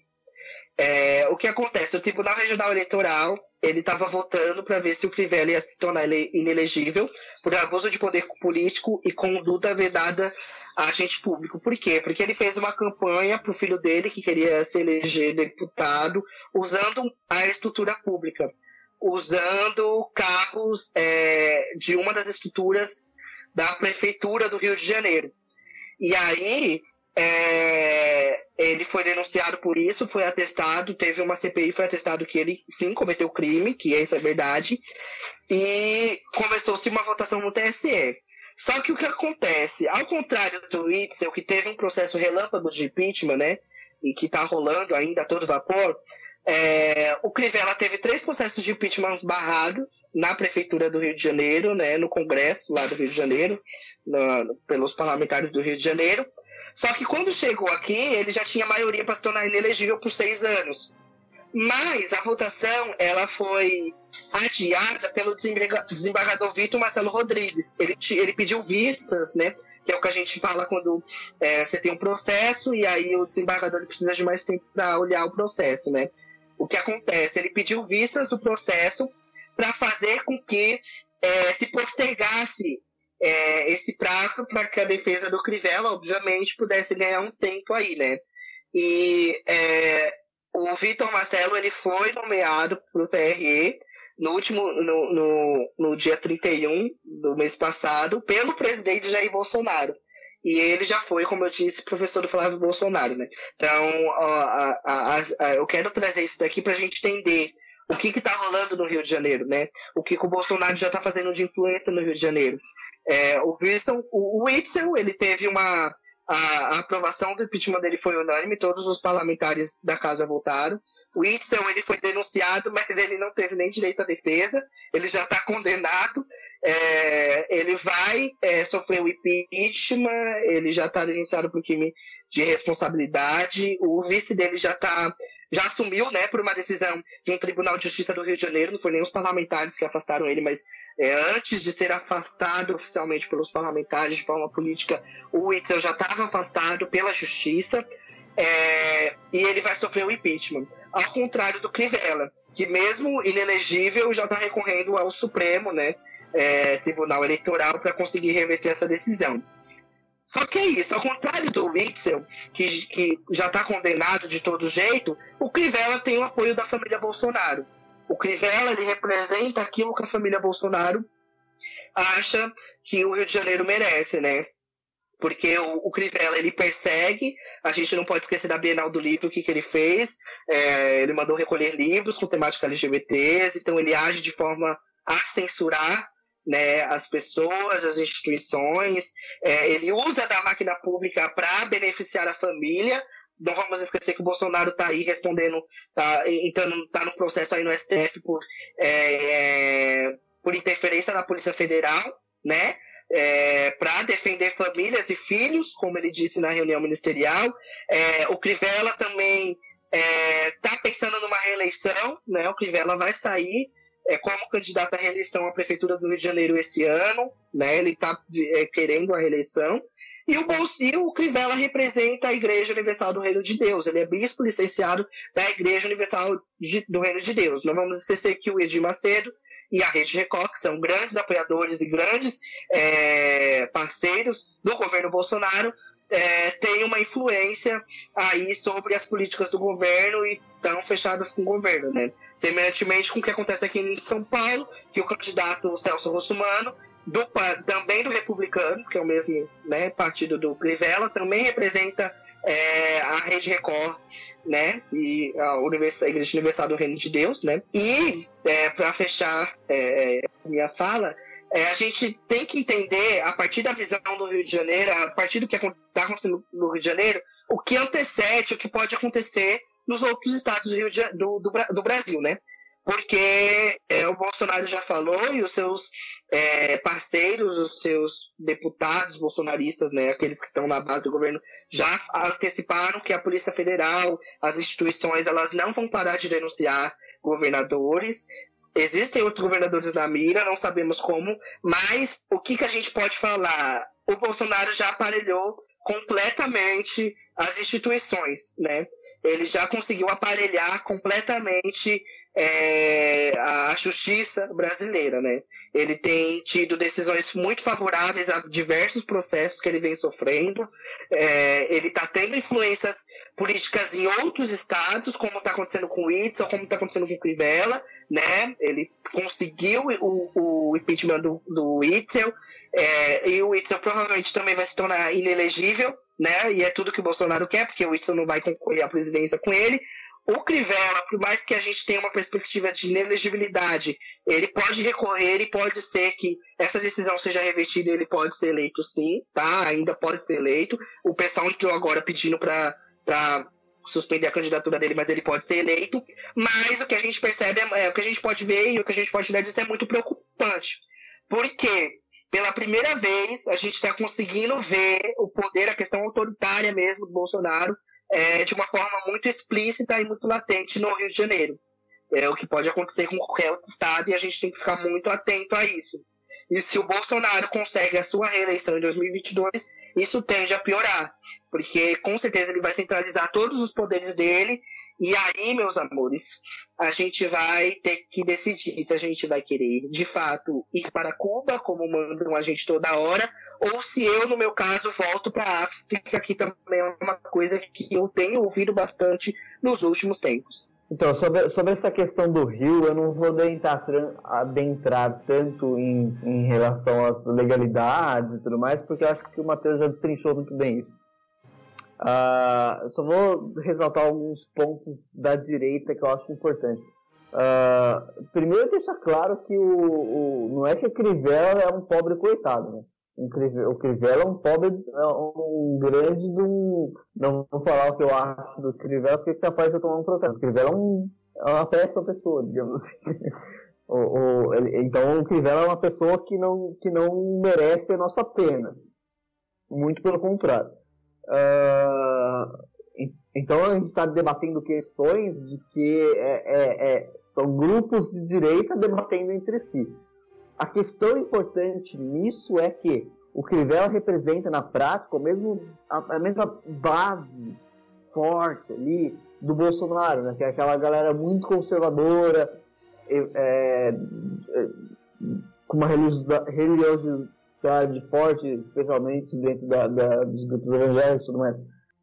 É, o que acontece? O Tribunal Regional Eleitoral ele estava votando para ver se o Crivella ia se tornar inelegível por abuso de poder político e conduta vedada a agente público. Por quê? Porque ele fez uma campanha para o filho dele, que queria se eleger deputado, usando a estrutura pública, usando carros é, de uma das estruturas da prefeitura do Rio de Janeiro. E aí é, ele foi denunciado por isso, foi atestado, teve uma CPI, foi atestado que ele sim cometeu crime, que essa é verdade, e começou-se uma votação no TSE. Só que o que acontece, ao contrário do Itzel, que teve um processo relâmpago de impeachment, né, e que está rolando ainda a todo vapor, É, o Crivella teve três processos de impeachment barrados na prefeitura do Rio de Janeiro, né, no Congresso lá do Rio de Janeiro, no, pelos parlamentares do Rio de Janeiro. Só que quando chegou aqui, ele já tinha maioria para se tornar inelegível por seis anos. Mas a votação ela foi adiada pelo desembargador Vitor Marcelo Rodrigues. Ele, ele pediu vistas, né? Que é o que a gente fala quando é, você tem um processo e aí o desembargador precisa de mais tempo para olhar o processo, né? O que acontece? Ele pediu vistas do processo para fazer com que é, se postergasse é, esse prazo para que a defesa do Crivella, obviamente, pudesse ganhar um tempo aí, né? E é, o Vitor Marcelo ele foi nomeado para o TRE no último no, no, no dia 31 do mês passado pelo presidente Jair Bolsonaro. E ele já foi, como eu disse, professor do Flávio Bolsonaro, né? Então, ó, a, a, a, eu quero trazer isso daqui para a gente entender o que está rolando no Rio de Janeiro, né? O que, que o Bolsonaro já está fazendo de influência no Rio de Janeiro. É, o Wilson, o, o ele teve uma a, a, aprovação do impeachment dele foi unânime, todos os parlamentares da casa votaram. O Whitson ele foi denunciado, mas ele não teve nem direito à defesa, ele já está condenado, é, ele vai é, sofrer o impeachment, ele já está denunciado por crime de responsabilidade, o vice dele já está já assumiu, né, por uma decisão de um Tribunal de Justiça do Rio de Janeiro, não foi nem os parlamentares que afastaram ele, mas é, antes de ser afastado oficialmente pelos parlamentares de forma política, o Witzel já estava afastado pela Justiça. É, e ele vai sofrer o impeachment. Ao contrário do Crivella, que mesmo inelegível já está recorrendo ao Supremo, né, é, Tribunal Eleitoral, para conseguir reverter essa decisão. Só que é isso, ao contrário do Witzel, que, que já está condenado de todo jeito, o Crivella tem o apoio da família Bolsonaro. O Crivella ele representa aquilo que a família Bolsonaro acha que o Rio de Janeiro merece, né? Porque o, o Crivella ele persegue, a gente não pode esquecer da Bienal do Livro, o que, que ele fez. É, ele mandou recolher livros com temática LGBTs, então ele age de forma a censurar né, as pessoas, as instituições, é, ele usa da máquina pública para beneficiar a família. Não vamos esquecer que o Bolsonaro está aí respondendo, tá, entrando, tá no processo aí no STF por, é, é, por interferência da Polícia Federal, né? É, para defender famílias e filhos, como ele disse na reunião ministerial. É, o Crivella também está é, pensando numa reeleição, né? O Crivella vai sair é, como candidato à reeleição à Prefeitura do Rio de Janeiro esse ano, né? Ele está é, querendo a reeleição. E o, e o Crivella representa a Igreja Universal do Reino de Deus. Ele é bispo licenciado da Igreja Universal de, do Reino de Deus. Não vamos esquecer que o Edir Macedo e a Rede Record, que são grandes apoiadores e grandes é, parceiros do governo Bolsonaro, é, tem uma influência aí sobre as políticas do governo e estão fechadas com o governo, né? Semelhantemente com o que acontece aqui em São Paulo, que o candidato Celso Russumano, do, também do Republicanos, que é o mesmo né, partido do Crivella, também representa é, a Rede Record, né? E a, a Igreja Universal do Reino de Deus, né? E, é, para fechar é, minha fala, é, a gente tem que entender, a partir da visão do Rio de Janeiro, a partir do que está acontecendo no Rio de Janeiro, o que antecede, o que pode acontecer nos outros estados do, Rio de, do, do, do Brasil, né? Porque é, o Bolsonaro já falou e os seus é, parceiros, os seus deputados bolsonaristas, né, aqueles que estão na base do governo, já anteciparam que a Polícia Federal, as instituições, elas não vão parar de denunciar governadores Existem outros governadores na mira, não sabemos como, mas o que, que a gente pode falar? O Bolsonaro já aparelhou completamente as instituições, né? Ele já conseguiu aparelhar completamente é, a justiça brasileira, né? Ele tem tido decisões muito favoráveis a diversos processos que ele vem sofrendo. É, ele está tendo influências políticas em outros estados, como está acontecendo com o Itzel, como está acontecendo com o Crivella, né? Ele conseguiu o, o impeachment do, do Itzel, é, e o Itzel provavelmente também vai se tornar inelegível, né? E é tudo que o Bolsonaro quer, porque o Itzel não vai concorrer à presidência com ele. O Crivella, por mais que a gente tenha uma perspectiva de inelegibilidade, ele pode recorrer e pode ser que essa decisão seja revertida, ele pode ser eleito sim, tá? Ainda pode ser eleito. O pessoal entrou agora pedindo para suspender a candidatura dele, mas ele pode ser eleito. Mas o que a gente percebe, é, é o que a gente pode ver e o que a gente pode ver disso é muito preocupante. Porque, pela primeira vez, a gente está conseguindo ver o poder, a questão autoritária mesmo do Bolsonaro, é, de uma forma muito explícita e muito latente no Rio de Janeiro. É o que pode acontecer com qualquer outro estado e a gente tem que ficar muito atento a isso. E se o Bolsonaro consegue a sua reeleição em 2022, isso tende a piorar, porque com certeza ele vai centralizar todos os poderes dele. E aí, meus amores, a gente vai ter que decidir se a gente vai querer, de fato, ir para Cuba, como mandam a gente toda hora, ou se eu, no meu caso, volto para a África, que também é uma coisa que eu tenho ouvido bastante nos últimos tempos. Então, sobre, sobre essa questão do Rio, eu não vou adentrar, adentrar tanto em, em relação às legalidades e tudo mais, porque eu acho que o Matheus já destrinchou muito bem isso. Uh, eu só vou ressaltar alguns pontos da direita que eu acho importante. Uh, primeiro, deixar claro que o, o, não é que a Crivella é um pobre coitado, né? o Crivella é um pobre, é um grande de um. Não vou falar o que eu acho do Crivella, porque é capaz de tomar um processo. O Crivella é, um, é uma péssima pessoa, digamos assim. o, o, ele, então o Crivella é uma pessoa que não, que não merece a nossa pena. Muito pelo contrário. Uh, então a gente está debatendo questões de que é, é, é, são grupos de direita debatendo entre si. A questão importante nisso é que o Crivella representa na prática o mesmo, a, a mesma base forte ali do Bolsonaro, né? que é aquela galera muito conservadora, é, é, com uma religiosidade forte, especialmente dentro da, da, dos grupos evangélicos e tudo mais.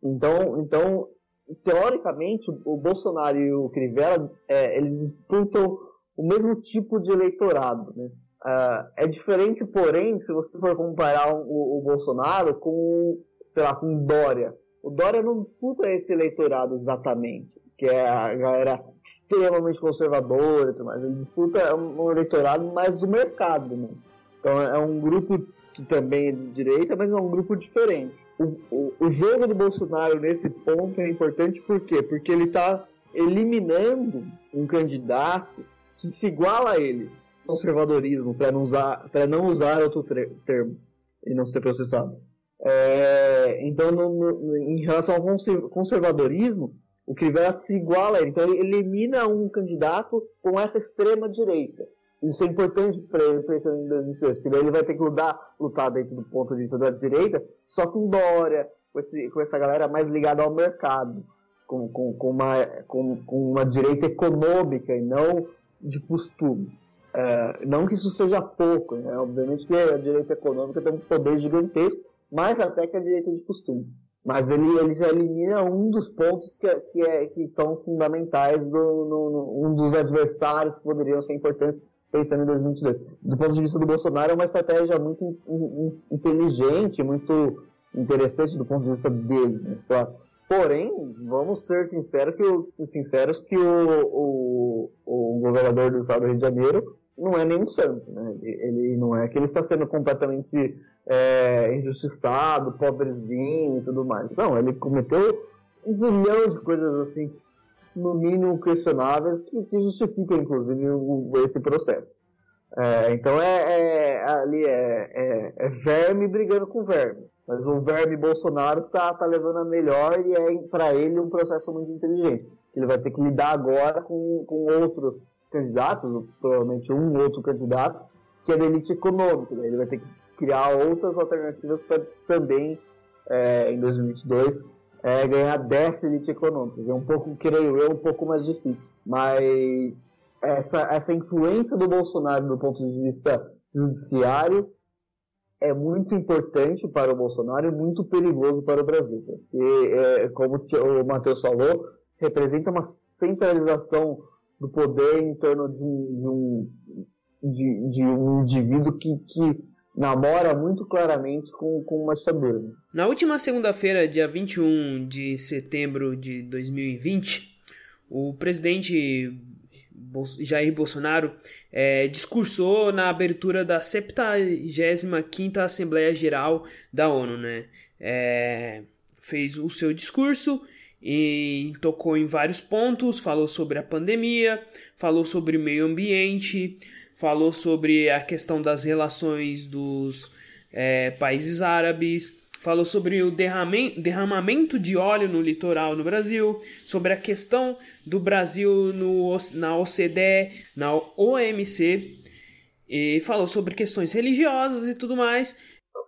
Então, então teoricamente, o Bolsonaro e o Crivella, é, eles disputam o mesmo tipo de eleitorado, né? Uh, é diferente, porém, se você for comparar o, o, Bolsonaro com, sei lá, com Dória. O Dória não disputa esse eleitorado exatamente, que é a galera extremamente conservadora e tudo mais. Ele disputa um eleitorado mais do mercado, né? Então é um grupo que também é de direita, mas é um grupo diferente. O, o, o jogo do Bolsonaro nesse ponto é importante por quê? Porque ele está eliminando um candidato que se iguala a ele conservadorismo, para não usar, para não usar outro termo e não ser processado. É, então, no, no, em relação ao conservadorismo, o Crivella se iguala a ele. Então, ele elimina um candidato com essa extrema direita. Isso é importante para ele pensando em 2023, porque daí ele vai ter que lutar, lutar dentro do ponto de vista da direita, só com Dória, com, esse, com essa galera mais ligada ao mercado, com, com, com, uma, com, com uma direita econômica e não de costumes. É, não que isso seja pouco, né? obviamente que a direita econômica tem um poder gigantesco, mais até que a direita de costume. Mas ele, ele elimina um dos pontos que, que, é, que são fundamentais, do, no, no, um dos adversários que poderiam ser importantes pensando em 2022. Do ponto de vista do Bolsonaro, é uma estratégia muito in, in, inteligente, muito interessante do ponto de vista dele. Né? Porém, vamos ser sinceros que o, sinceros que o, o, o governador do estado do Rio de Janeiro não é nem um santo, né? Ele não é que ele está sendo completamente é, injustiçado, pobrezinho e tudo mais. Não, ele cometeu um zilhão de coisas assim, no mínimo questionáveis, que, que justificam, inclusive, o, esse processo. É, então é, é ali é, é, é, verme brigando com verme. Mas o verme Bolsonaro tá, tá levando a melhor e é para ele um processo muito inteligente. Ele vai ter que lidar agora com, com outros candidatos, provavelmente um outro candidato, que é da elite econômica. Né? Ele vai ter que criar outras alternativas para também, é, em 2022, é, ganhar dessa elite econômica. É um pouco, creio eu, um pouco mais difícil. Mas essa, essa influência do Bolsonaro do ponto de vista judiciário é muito importante para o Bolsonaro e muito perigoso para o Brasil. Porque, é, como o Matheus falou, representa uma centralização do poder em torno de um, de um, de, de um indivíduo que, que namora muito claramente com, com uma. Né? Na última segunda-feira, dia 21 de setembro de 2020, o presidente Jair Bolsonaro é, discursou na abertura da 75ª Assembleia Geral da ONU, né? É, fez o seu discurso e tocou em vários pontos, falou sobre a pandemia, falou sobre meio ambiente, falou sobre a questão das relações dos é, países árabes, falou sobre o derramamento de óleo no litoral no Brasil, sobre a questão do Brasil no, na OCDE, na OMC, e falou sobre questões religiosas e tudo mais.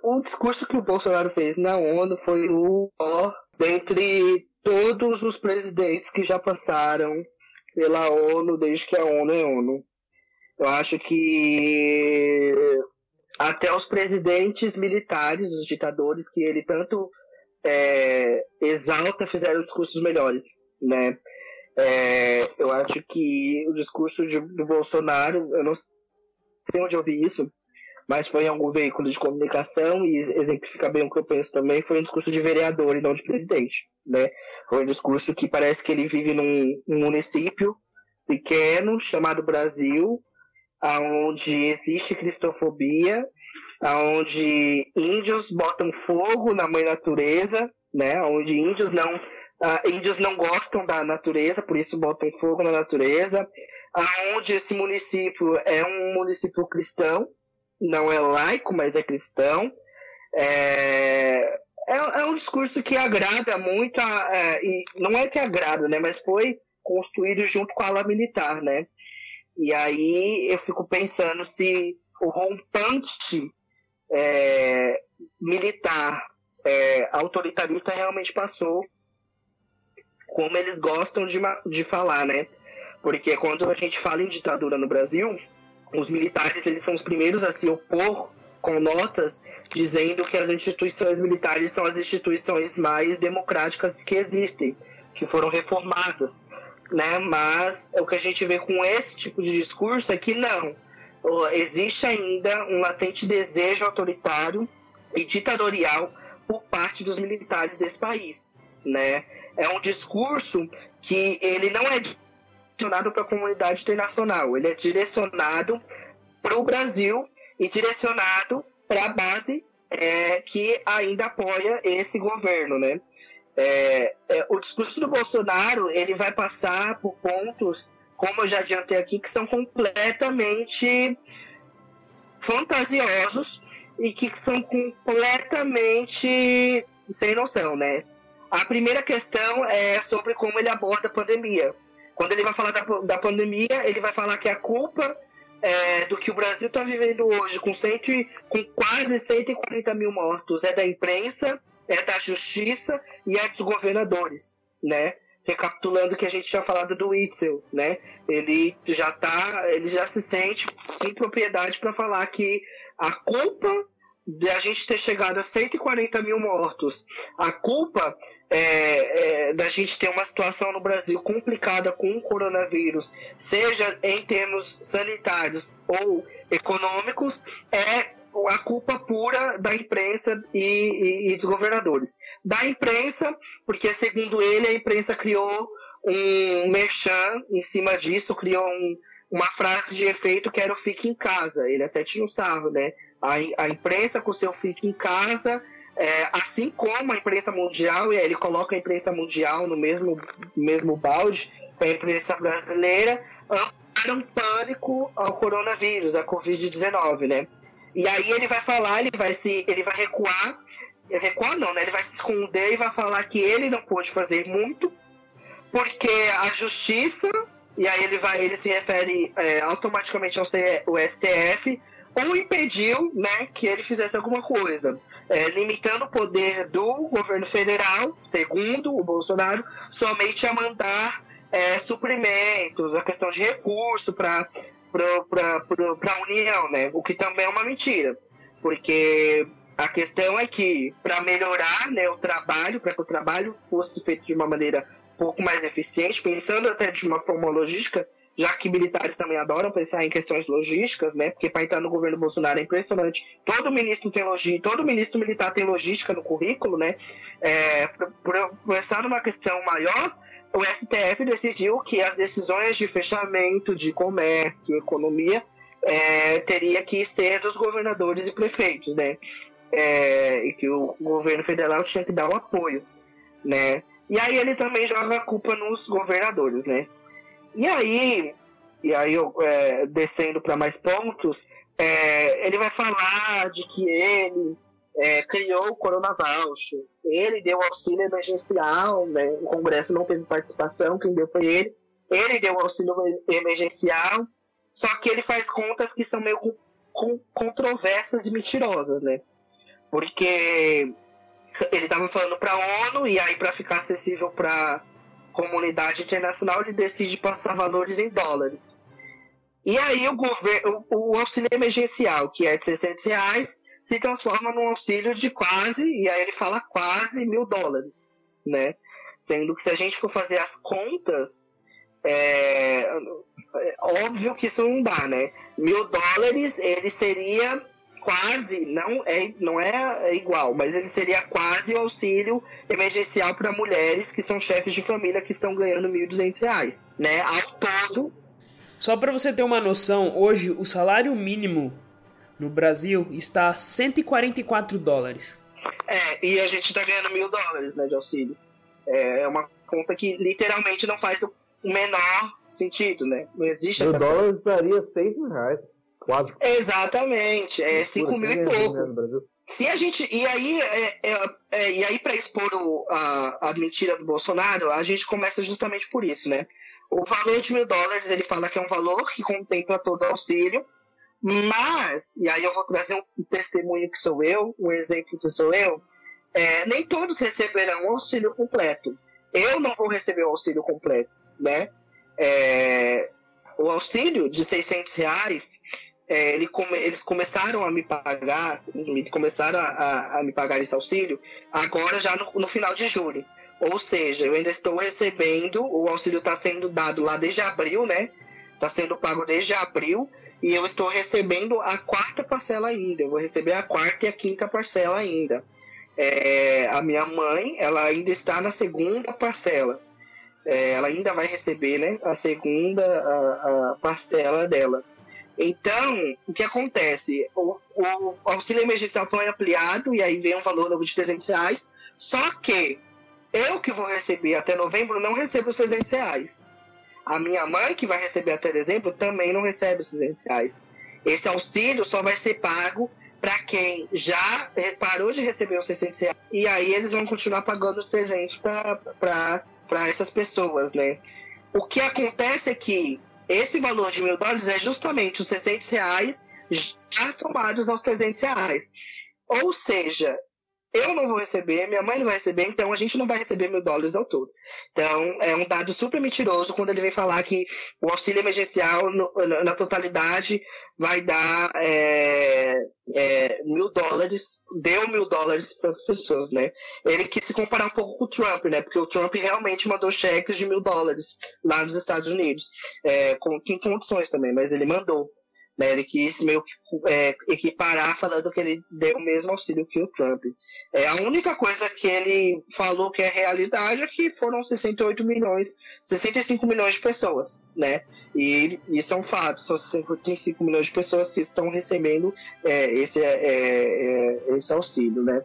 O discurso que o Bolsonaro fez na ONU foi o maior dentre todos os presidentes que já passaram pela ONU desde que a ONU é ONU. Eu acho que até os presidentes militares, os ditadores que ele tanto é, exalta, fizeram discursos melhores, né? É, eu acho que o discurso de, do Bolsonaro, eu não sei onde eu vi isso, mas foi em algum veículo de comunicação e exemplifica bem o que eu penso também, foi um discurso de vereador e não de presidente, né? Foi um discurso que parece que ele vive num, num município pequeno chamado Brasil, aonde existe cristofobia, aonde índios botam fogo na mãe natureza, né? Onde índios não uh, índios não gostam da natureza, por isso botam fogo na natureza. Aonde esse município é um município cristão, não é laico, mas é cristão. É, é, é um discurso que agrada muito, a, é, e não é que agrada, né, mas foi construído junto com a ala militar, né? E aí eu fico pensando se o rompante é, militar é, autoritarista realmente passou como eles gostam de, de falar, né? Porque quando a gente fala em ditadura no Brasil, os militares eles são os primeiros a se opor com notas dizendo que as instituições militares são as instituições mais democráticas que existem, que foram reformadas, né? Mas o que a gente vê com esse tipo de discurso é que não, existe ainda um latente desejo autoritário e ditatorial por parte dos militares desse país, né? É um discurso que ele não é direcionado para a comunidade internacional, ele é direcionado para o Brasil e direcionado para a base é, que ainda apoia esse governo, né? É, é, o discurso do Bolsonaro ele vai passar por pontos, como eu já adiantei aqui, que são completamente fantasiosos e que são completamente sem noção, né? A primeira questão é sobre como ele aborda a pandemia. Quando ele vai falar da, da pandemia, ele vai falar que a culpa é, do que o Brasil está vivendo hoje, com, cento, com quase 140 mil mortos, é da imprensa, é da justiça e é dos governadores, né? Recapitulando o que a gente tinha falado do Itzel, né? Ele já tá, ele já se sente com propriedade para falar que a culpa de a gente ter chegado a 140 mil mortos, a culpa é, é, da gente ter uma situação no Brasil complicada com o coronavírus, seja em termos sanitários ou econômicos, é a culpa pura da imprensa e, e, e, dos governadores. Da imprensa, porque segundo ele a imprensa criou um merchan em cima disso, criou um, uma frase de efeito que era o fique em casa. Ele até tinha um sarro, né? a, a imprensa com seu fique em casa, é, assim como a imprensa mundial, e aí ele coloca a imprensa mundial no mesmo, mesmo balde com a imprensa brasileira, um pânico ao coronavírus, à Covid-19, né? E aí ele vai falar, ele vai se. ele vai recuar, recuar não, né? Ele vai se esconder e vai falar que ele não pôde fazer muito, porque a justiça, e aí ele vai, ele se refere é, automaticamente ao STF, ou impediu né, que ele fizesse alguma coisa, é, limitando o poder do governo federal, segundo o Bolsonaro, somente a mandar é, suprimentos, a questão de recurso para a União, né? o que também é uma mentira, porque a questão é que para melhorar né, o trabalho, para que o trabalho fosse feito de uma maneira um pouco mais eficiente, pensando até de uma forma logística, já que militares também adoram pensar em questões logísticas, né? Porque para entrar no governo Bolsonaro é impressionante. Todo ministro tem logística, todo ministro militar tem logística no currículo, né? É, pensar numa questão maior, o STF decidiu que as decisões de fechamento de comércio, economia, é, teria que ser dos governadores e prefeitos, né? É, e que o governo federal tinha que dar o apoio, né? E aí ele também joga a culpa nos governadores, né? E aí, e aí eu, é, descendo para mais pontos, é, ele vai falar de que ele é, criou o Corona Voucher, ele deu auxílio emergencial, né? o Congresso não teve participação, quem deu foi ele. Ele deu auxílio emergencial, só que ele faz contas que são meio controversas e mentirosas, né? Porque ele estava falando para a ONU e aí para ficar acessível para comunidade internacional ele decide passar valores em dólares. E aí o governo, o, auxílio emergencial, que é de 600 reais, se transforma num auxílio de quase, e aí ele fala quase mil dólares, né? Sendo que se a gente for fazer as contas, é, é óbvio que isso não dá, né? Mil dólares, ele seria quase, não é, não é igual, mas ele seria quase o auxílio emergencial para mulheres que são chefes de família que estão ganhando R$ 1.200, né? Ao todo. Só para você ter uma noção, hoje o salário mínimo no Brasil está a 144 dólares. É, e a gente está ganhando mil dólares né, de auxílio. É, é uma conta que literalmente não faz o menor sentido, né? Não existe mil essa. Mil dólares daria 6 mil reais. Quase. Exatamente, é 5 mil e pouco. Se a gente. E aí, é, é, é, e aí para expor o, a, a mentira do Bolsonaro, a gente começa justamente por isso, né? O valor de mil dólares, ele fala que é um valor que contempla todo o auxílio, mas, e aí eu vou trazer um testemunho que sou eu, um exemplo que sou eu, é, nem todos receberão o auxílio completo. Eu não vou receber o auxílio completo, né? É, o auxílio de 600 reais, é, ele come, eles começaram a me pagar, começaram a, a, a, me pagar esse auxílio agora já no, no, final de julho. Ou seja, eu ainda estou recebendo, o auxílio está sendo dado lá desde abril, né? Está sendo pago desde abril e eu estou recebendo a quarta parcela ainda. Eu vou receber a quarta e a quinta parcela ainda. É, a minha mãe, ela ainda está na segunda parcela. É, ela ainda vai receber, né? A segunda a, a parcela dela. Então, o que acontece? O, o, auxílio emergencial foi ampliado e aí vem um valor novo de 300 reais. Só que eu que vou receber até novembro não recebo os 300 reais. A minha mãe, que vai receber até dezembro, também não recebe os 300 reais. Esse auxílio só vai ser pago para quem já parou de receber os 600 reais. E aí eles vão continuar pagando os 300 para essas pessoas, né? O que acontece é que esse valor de mil dólares é justamente os 600 reais já somados aos 300 reais. Ou seja, eu não vou receber, minha mãe não vai receber, então a gente não vai receber mil dólares ao todo. Então é um dado super mentiroso quando ele vem falar que o auxílio emergencial no, na, totalidade vai dar é, é, mil dólares, deu mil dólares para as pessoas, né? Ele quis se comparar um pouco com o Trump, né? Porque o Trump realmente mandou cheques de mil dólares lá nos Estados Unidos, é, com, com condições também, mas ele mandou. Né? Ele quis meio que é, equiparar falando que ele deu o mesmo auxílio que o Trump. É, a única coisa que ele falou que é realidade é que foram 68 milhões, 65 milhões de pessoas, né? E isso é um fato, são 65 milhões de pessoas que estão recebendo é, esse, é, é, é esse auxílio, né?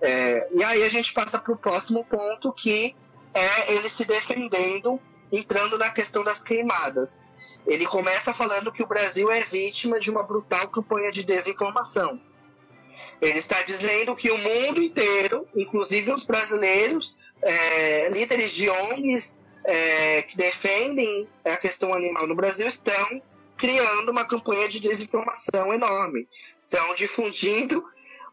É, e aí a gente passa para o próximo ponto que é ele se defendendo, entrando na questão das queimadas. Ele começa falando que o Brasil é vítima de uma brutal campanha de desinformação. Ele está dizendo que o mundo inteiro, inclusive os brasileiros, é, líderes de ONGs é, que defendem a questão animal no Brasil, estão criando uma campanha de desinformação enorme. Estão difundindo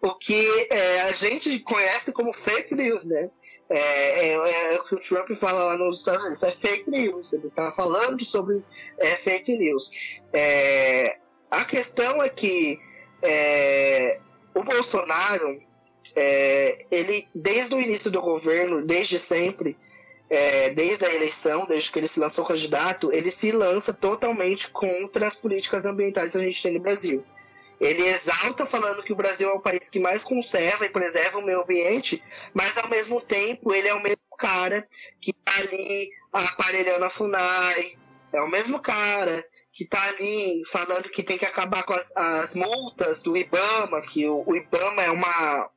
o que é, a gente conhece como fake news, né? É, é, é, o que o Trump fala lá nos Estados Unidos, é fake news, ele está falando sobre é, fake news. É, a questão é que é, o Bolsonaro, é, ele, desde o início do governo, desde sempre, desde a eleição, desde que ele se lançou candidato, ele se lança totalmente contra as políticas ambientais que a gente tem no Brasil. Ele exalta falando que o Brasil é o país que mais conserva e preserva o meio ambiente, mas ao mesmo tempo ele é o mesmo cara que está ali aparelhando a FUNAI, é o mesmo cara que está ali falando que tem que acabar com as, as multas do IBAMA, que o, o IBAMA é uma,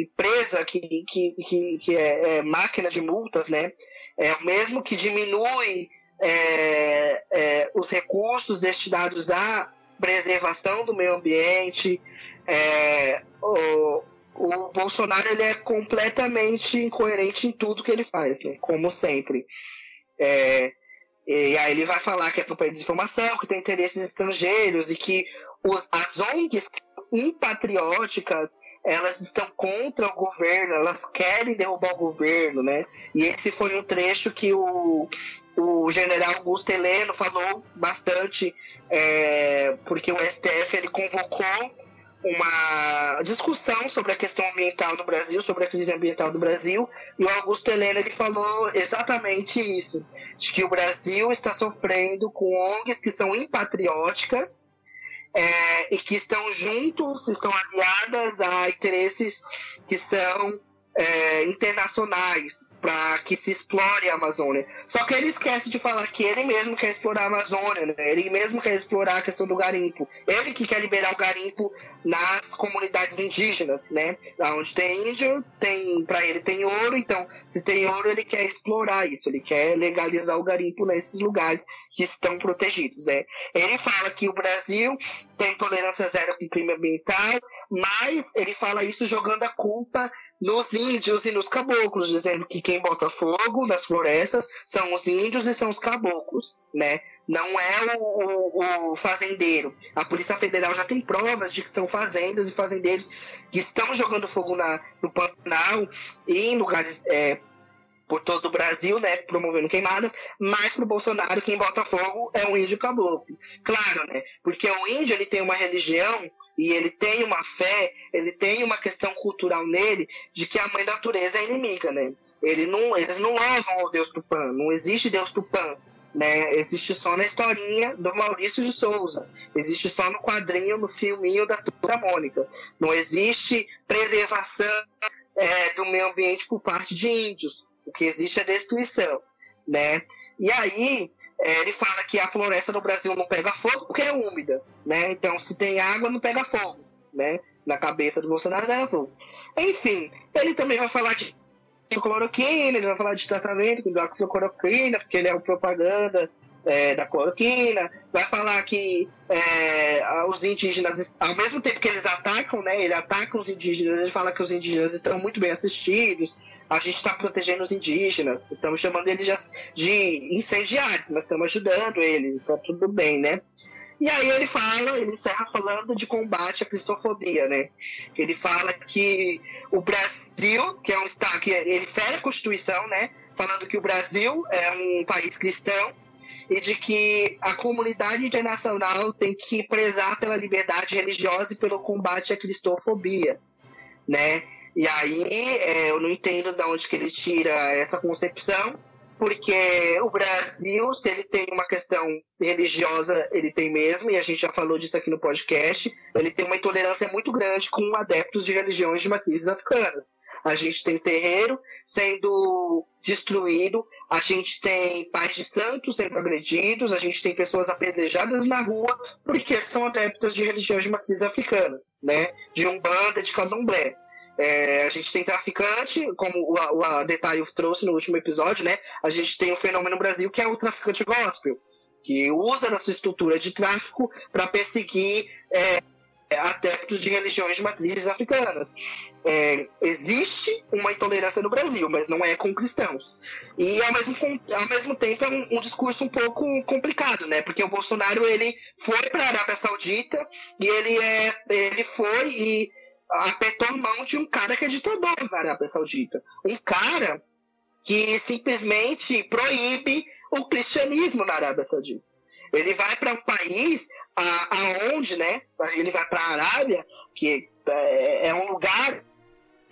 empresa que, que, que, que é, é, máquina de multas, né? É o mesmo que diminui é, é, os recursos destinados à preservação do meio ambiente. É, o, o Bolsonaro ele é completamente incoerente em tudo que ele faz, né? Como sempre. É, e aí ele vai falar que é campanha de desinformação, que tem interesses estrangeiros e que os, as ONGs impatrióticas elas estão contra o governo, elas querem derrubar o governo, né? E esse foi um trecho que o, o general Augusto Heleno falou bastante, é, porque o STF ele convocou uma discussão sobre a questão ambiental no Brasil, sobre a crise ambiental do Brasil, e o Augusto Helena ele falou exatamente isso, de que o Brasil está sofrendo com ONGs que são impatrióticas é, e que estão juntos, estão aliadas a interesses que são é, internacionais para que se explore a Amazônia. Só que ele esquece de falar que ele mesmo quer explorar a Amazônia, né? ele mesmo quer explorar a questão do garimpo. Ele que quer liberar o garimpo nas comunidades indígenas, né? Onde tem índio, tem para ele tem ouro, então se tem ouro ele quer explorar isso, ele quer legalizar o garimpo nesses lugares que estão protegidos, né? Ele fala que o Brasil tem tolerância zero com crime ambiental, mas ele fala isso jogando a culpa nos índios e nos caboclos, dizendo que quem bota fogo nas florestas são os índios e são os caboclos, né? Não é o, o, o fazendeiro. A Polícia Federal já tem provas de que são fazendas e fazendeiros que estão jogando fogo na, no Pantanal e em lugares é, por todo o Brasil, né, promovendo queimadas, mas pro Bolsonaro quem bota fogo é o índio caboclo. Claro, né, porque o índio ele tem uma religião e ele tem uma fé, ele tem uma questão cultural nele de que a mãe natureza é inimiga, né? Ele não, eles não levam ao Deus Tupã, não existe Deus Tupã, né? Existe só na historinha do Maurício de Souza, existe só no quadrinho, no filminho da Turma Mônica. Não existe preservação é, do meio ambiente por parte de índios. O que existe é destruição, né? E aí é, ele fala que a floresta no Brasil não pega fogo porque é úmida, né? Então, se tem água, não pega fogo, né? Na cabeça do Bolsonaro, pega fogo. Enfim, ele também vai falar de cloroquina, ele vai falar de tratamento com doxicloroquina, porque ele é o propaganda é, da cloroquina, vai falar que é, os indígenas, ao mesmo tempo que eles atacam, né, ele ataca os indígenas, ele fala que os indígenas estão muito bem assistidos, a gente está protegendo os indígenas, estamos chamando eles de, incendiários, mas estamos ajudando eles, está tudo bem, né? E aí ele fala, ele encerra falando de combate à cristofobia, né? Ele fala que o Brasil, que é um estado que ele fere a Constituição, né? Falando que o Brasil é um país cristão e de que a comunidade internacional tem que prezar pela liberdade religiosa e pelo combate à cristofobia, né? E aí é, eu não entendo de onde que ele tira essa concepção, porque o Brasil, se ele tem uma questão religiosa, ele tem mesmo, e a gente já falou disso aqui no podcast, ele tem uma intolerância muito grande com adeptos de religiões de matrizes africanas. A gente tem terreiro sendo destruído, a gente tem pais de santos sendo agredidos, a gente tem pessoas apedrejadas na rua porque são adeptos de religiões de matriz africana, né? De umbanda, de candomblé. É, a gente tem traficante, como o, o Adetaio trouxe no último episódio, né? A gente tem o fenômeno no Brasil que é o traficante gospel, que usa na sua estrutura de tráfico para perseguir é, adeptos de religiões de matrizes africanas. É, existe uma intolerância no Brasil, mas não é com cristãos. E ao mesmo, ao mesmo tempo é um, um discurso um pouco complicado, né? Porque o Bolsonaro ele foi para a Arábia Saudita e ele, é, ele foi e apertou a mão de um cara que é ditador na Arábia Saudita. Um cara que simplesmente proíbe o cristianismo na Arábia Saudita. Ele vai para um país aonde, né? Ele vai para a Arábia, que é, é um lugar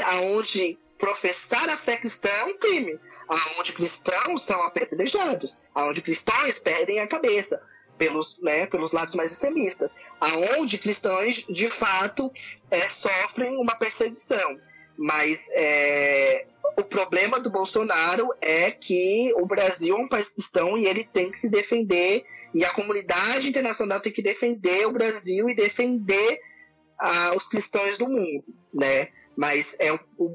aonde professar a fé cristã é um crime, aonde cristãos são apedrejados, aonde cristãos perdem a cabeça, pelos, né, pelos lados mais extremistas, aonde cristãos de fato é, sofrem uma perseguição. Mas é, o problema do Bolsonaro é que o Brasil é um país cristão e ele tem que se defender, e a comunidade internacional tem que defender o Brasil e defender ah, os cristãos do mundo, né? Mas é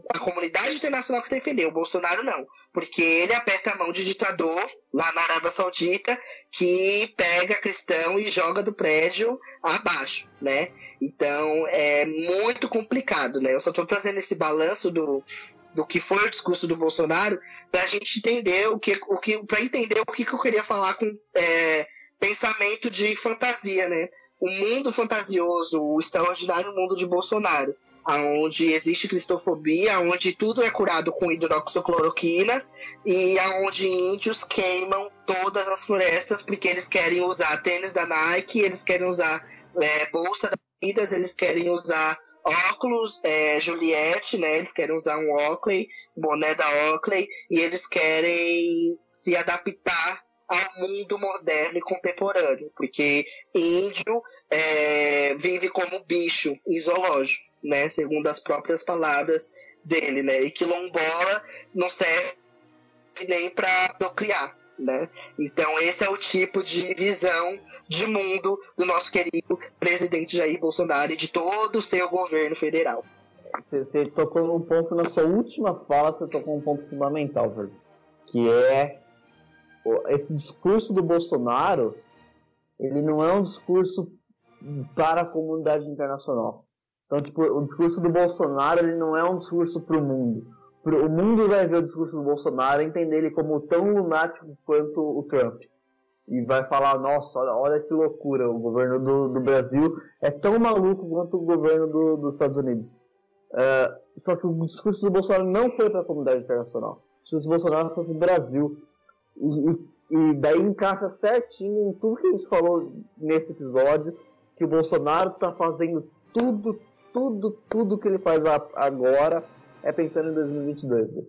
a comunidade internacional que defendeu, o Bolsonaro não. Porque ele aperta a mão de ditador lá na Arábia Saudita que pega cristão e joga do prédio abaixo, né? Então é muito complicado, né? Eu só estou trazendo esse balanço do, do que foi o discurso do Bolsonaro para a gente entender o que, o que para entender o que, que eu queria falar com é, pensamento de fantasia, né? O mundo fantasioso, o extraordinário mundo de Bolsonaro onde existe cristofobia, onde tudo é curado com hidroxicloroquina e aonde índios queimam todas as florestas porque eles querem usar tênis da Nike, eles querem usar é, bolsa da Adidas, eles querem usar óculos é, Juliette, né? Eles querem usar um Oakley, boné da Oakley e eles querem se adaptar ao mundo moderno e contemporâneo, porque índio é, vive como bicho em zoológico né? Segundo as próprias palavras dele, né? E quilombola não serve nem para procriar, né? Então esse é o tipo de visão de mundo do nosso querido presidente Jair Bolsonaro e de todo o seu governo federal. Você, você tocou num ponto na sua última fala, você tocou um ponto fundamental, que é esse discurso do Bolsonaro, ele não é um discurso para a comunidade internacional. Então, tipo, o discurso do Bolsonaro ele não é um discurso para o mundo. O mundo vai ver o discurso do Bolsonaro entender ele como tão lunático quanto o Trump. E vai falar, nossa, olha, olha que loucura, o governo do, do, Brasil é tão maluco quanto o governo do, dos Estados Unidos. Uh, só que o discurso do Bolsonaro não foi para a comunidade internacional. O discurso do Bolsonaro foi para o Brasil. E, e, e daí encaixa certinho em tudo que a gente falou nesse episódio, que o Bolsonaro está fazendo tudo, tudo, tudo que ele faz agora é pensando em 2022.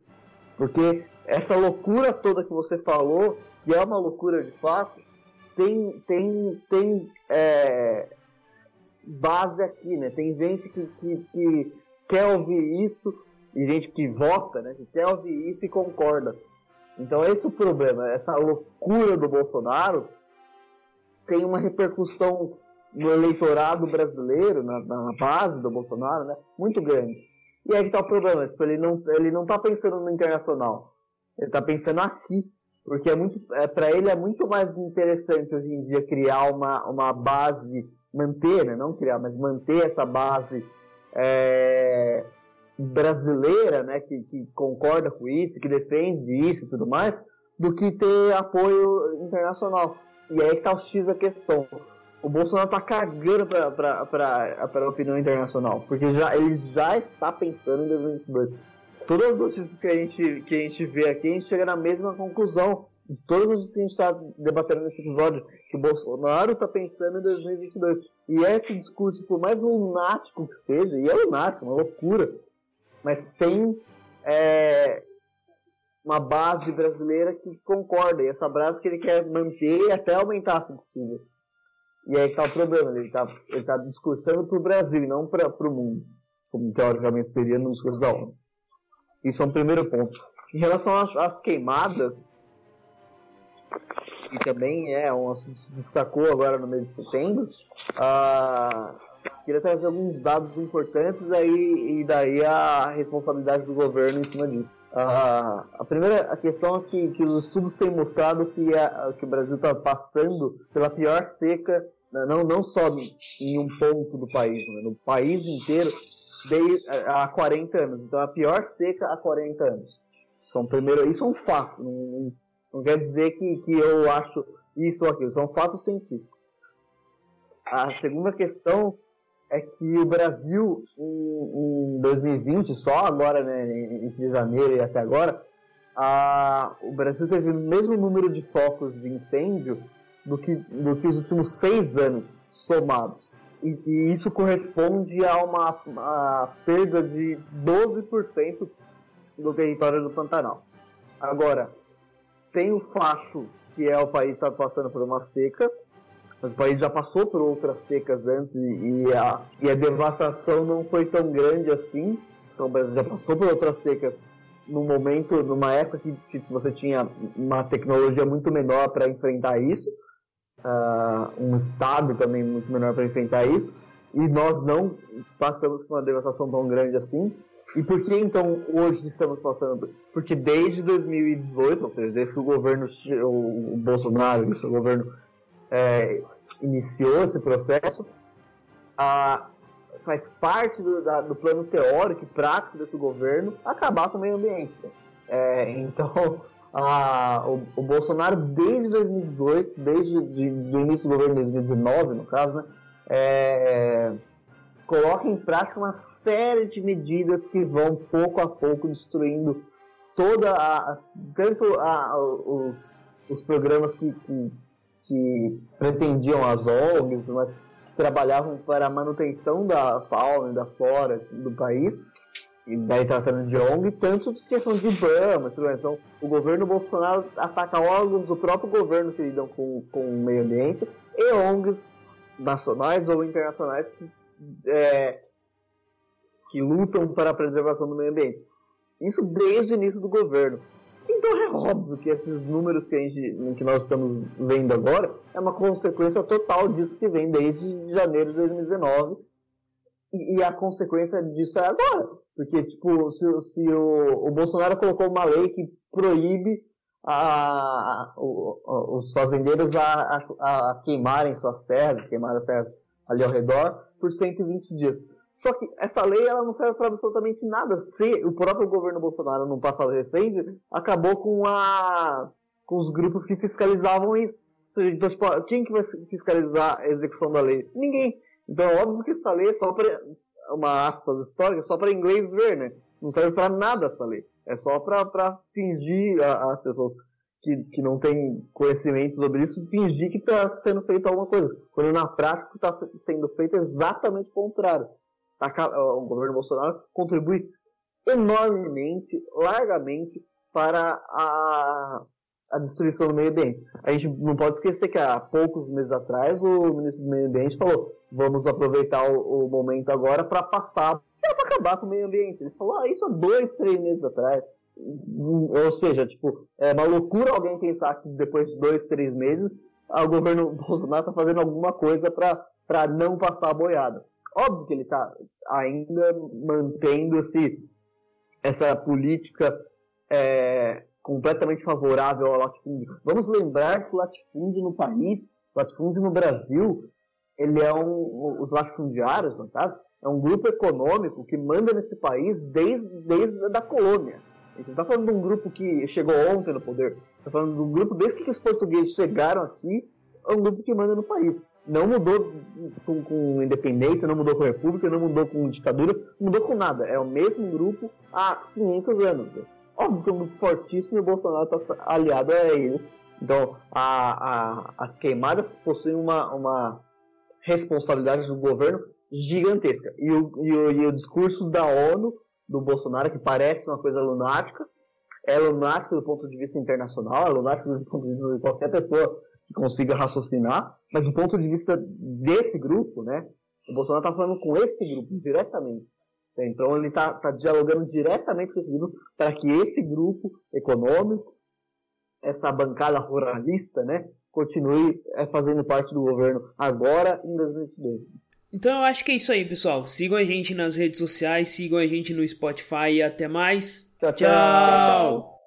Porque essa loucura toda que você falou, que é uma loucura de fato, tem, tem, tem é, base aqui, né? Tem gente que, que, que, quer ouvir isso e gente que vota, né? Que quer ouvir isso e concorda. Então esse é o problema. Essa loucura do Bolsonaro tem uma repercussão no eleitorado brasileiro, na, na, base do Bolsonaro, né, muito grande. E aí que tá o problema, tipo, ele não, ele não tá pensando no internacional, ele tá pensando aqui, porque é muito, é, para ele é muito mais interessante hoje em dia criar uma, uma base, manter, né, não criar, mas manter essa base é, brasileira, né, que, que concorda com isso, que defende isso e tudo mais, do que ter apoio internacional. E aí que tá o X a questão o Bolsonaro tá cagando pra, pra, pra, pra opinião internacional, porque já, ele já está pensando em 2022. Todas as notícias que a, gente, que a gente vê aqui, a gente chega na mesma conclusão. De todas as notícias que a gente está debatendo nesse episódio, que o Bolsonaro está pensando em 2022. E esse discurso, por mais lunático que seja, e é lunático, uma loucura, mas tem é, uma base brasileira que concorda, e essa base que ele quer manter e até aumentar, se possível. E aí está o problema, ele está ele tá discursando para o Brasil e não para o mundo, como teoricamente seria no discurso da ONU. Isso é um primeiro ponto. Em relação às, às queimadas, e também é um assunto que se destacou agora no mês de setembro, uh, queria trazer alguns dados importantes aí, e daí a responsabilidade do governo em cima disso. Uh, a primeira questão é que, que os estudos têm mostrado que, a, que o Brasil está passando pela pior seca né, não, não só em um ponto do país, né, no país inteiro, desde, há 40 anos. Então, a pior seca há 40 anos. São primeiro, isso é um fato, não, não quer dizer que, que eu acho isso ou aquilo, são fatos científicos. A segunda questão é que o Brasil, em, em 2020, só agora, né, entre janeiro e até agora, a, o Brasil teve o mesmo número de focos de incêndio do que, do que os últimos seis anos somados. E, e isso corresponde a uma, perda de 12% do território do Pantanal. Agora, tem o fato que é o país está passando por uma seca, mas o país já passou por outras secas antes e, e, a, e a devastação não foi tão grande assim. Então o Brasil já passou por outras secas num momento, numa época que, que você tinha uma tecnologia muito menor para enfrentar isso uh, um Estado também muito menor para enfrentar isso, e nós não passamos por uma devastação tão grande assim. E por que então hoje estamos passando? Porque desde 2018, ou seja, desde que o governo, o Bolsonaro, o seu governo é, iniciou esse processo, a, faz parte do, da, do, plano teórico e prático desse governo acabar com o meio ambiente. É, então, a, o, o, Bolsonaro, desde 2018, desde o início do governo de 2019, no caso, né, é, coloca em prática uma série de medidas que vão pouco a pouco destruindo toda a tanto a, os, os programas que, que, que, pretendiam as ONGs, mas trabalhavam para a manutenção da fauna e da flora do país, e daí tratando de ONG, tanto questão de IBAMA, tudo então o governo Bolsonaro ataca órgãos do próprio governo que lidam com, com o meio ambiente e ONGs nacionais ou internacionais que é, que lutam para a preservação do meio ambiente. Isso desde o início do governo. Então é óbvio que esses números que, a gente, que nós estamos vendo agora é uma consequência total disso que vem desde janeiro de 2019 e, e a consequência disso é agora. Porque, tipo, se, se o, o, Bolsonaro colocou uma lei que proíbe a, a, o, os fazendeiros a, a, queimarem suas terras, queimar as terras ali ao redor, por 120 dias. Só que essa lei ela não serve para absolutamente nada. Se o próprio governo Bolsonaro, no passado recente, acabou com, a, com os grupos que fiscalizavam isso. Ou seja, então, tipo, quem que vai fiscalizar a execução da lei? Ninguém. Então é óbvio que essa lei é só para, uma aspas histórica, só para inglês ver, né? Não serve para nada essa lei. É só para fingir as pessoas que, que não tem conhecimento sobre isso fingir que está sendo feito alguma coisa, quando na prática está sendo feito exatamente o contrário. Tá, o governo Bolsonaro contribui enormemente, largamente para a, a destruição do meio ambiente. A gente não pode esquecer que há poucos meses atrás o ministro do meio ambiente falou: vamos aproveitar o, o momento agora para passar, para acabar com o meio ambiente. Ele falou ah, isso há dois, três meses atrás. Ou seja, tipo, é uma loucura alguém pensar que depois de dois, três meses, o governo Bolsonaro está fazendo alguma coisa para não passar a boiada. Óbvio que ele está ainda mantendo esse, essa política é, completamente favorável ao latifúndio. Vamos lembrar que o latifúndio no país, o latifúndio no Brasil, ele é um, os latifundiários, no caso, é um grupo econômico que manda nesse país desde, desde a colônia. A gente não está falando de um grupo que chegou ontem no poder. Está falando de um grupo, desde que os portugueses chegaram aqui, é um grupo que manda no país. Não mudou com, com independência, não mudou com república, não mudou com ditadura, não mudou com nada. É o mesmo grupo há 500 anos. Óbvio que é um grupo fortíssimo e o Bolsonaro está aliado a eles. Então, a, a, as queimadas possuem uma, uma responsabilidade do governo gigantesca. E o, e o, e o discurso da ONU do Bolsonaro, que parece uma coisa lunática, é lunática do ponto de vista internacional, é lunática do ponto de vista de qualquer pessoa que consiga raciocinar, mas do ponto de vista desse grupo, né, o Bolsonaro está falando com esse grupo diretamente. Então ele está tá dialogando diretamente com esse grupo para que esse grupo econômico, essa bancada ruralista, né, continue é, fazendo parte do governo agora em 2022. Então eu acho que é isso aí, pessoal. Sigam a gente nas redes sociais, sigam a gente no Spotify e até mais. tchau. tchau. tchau, tchau.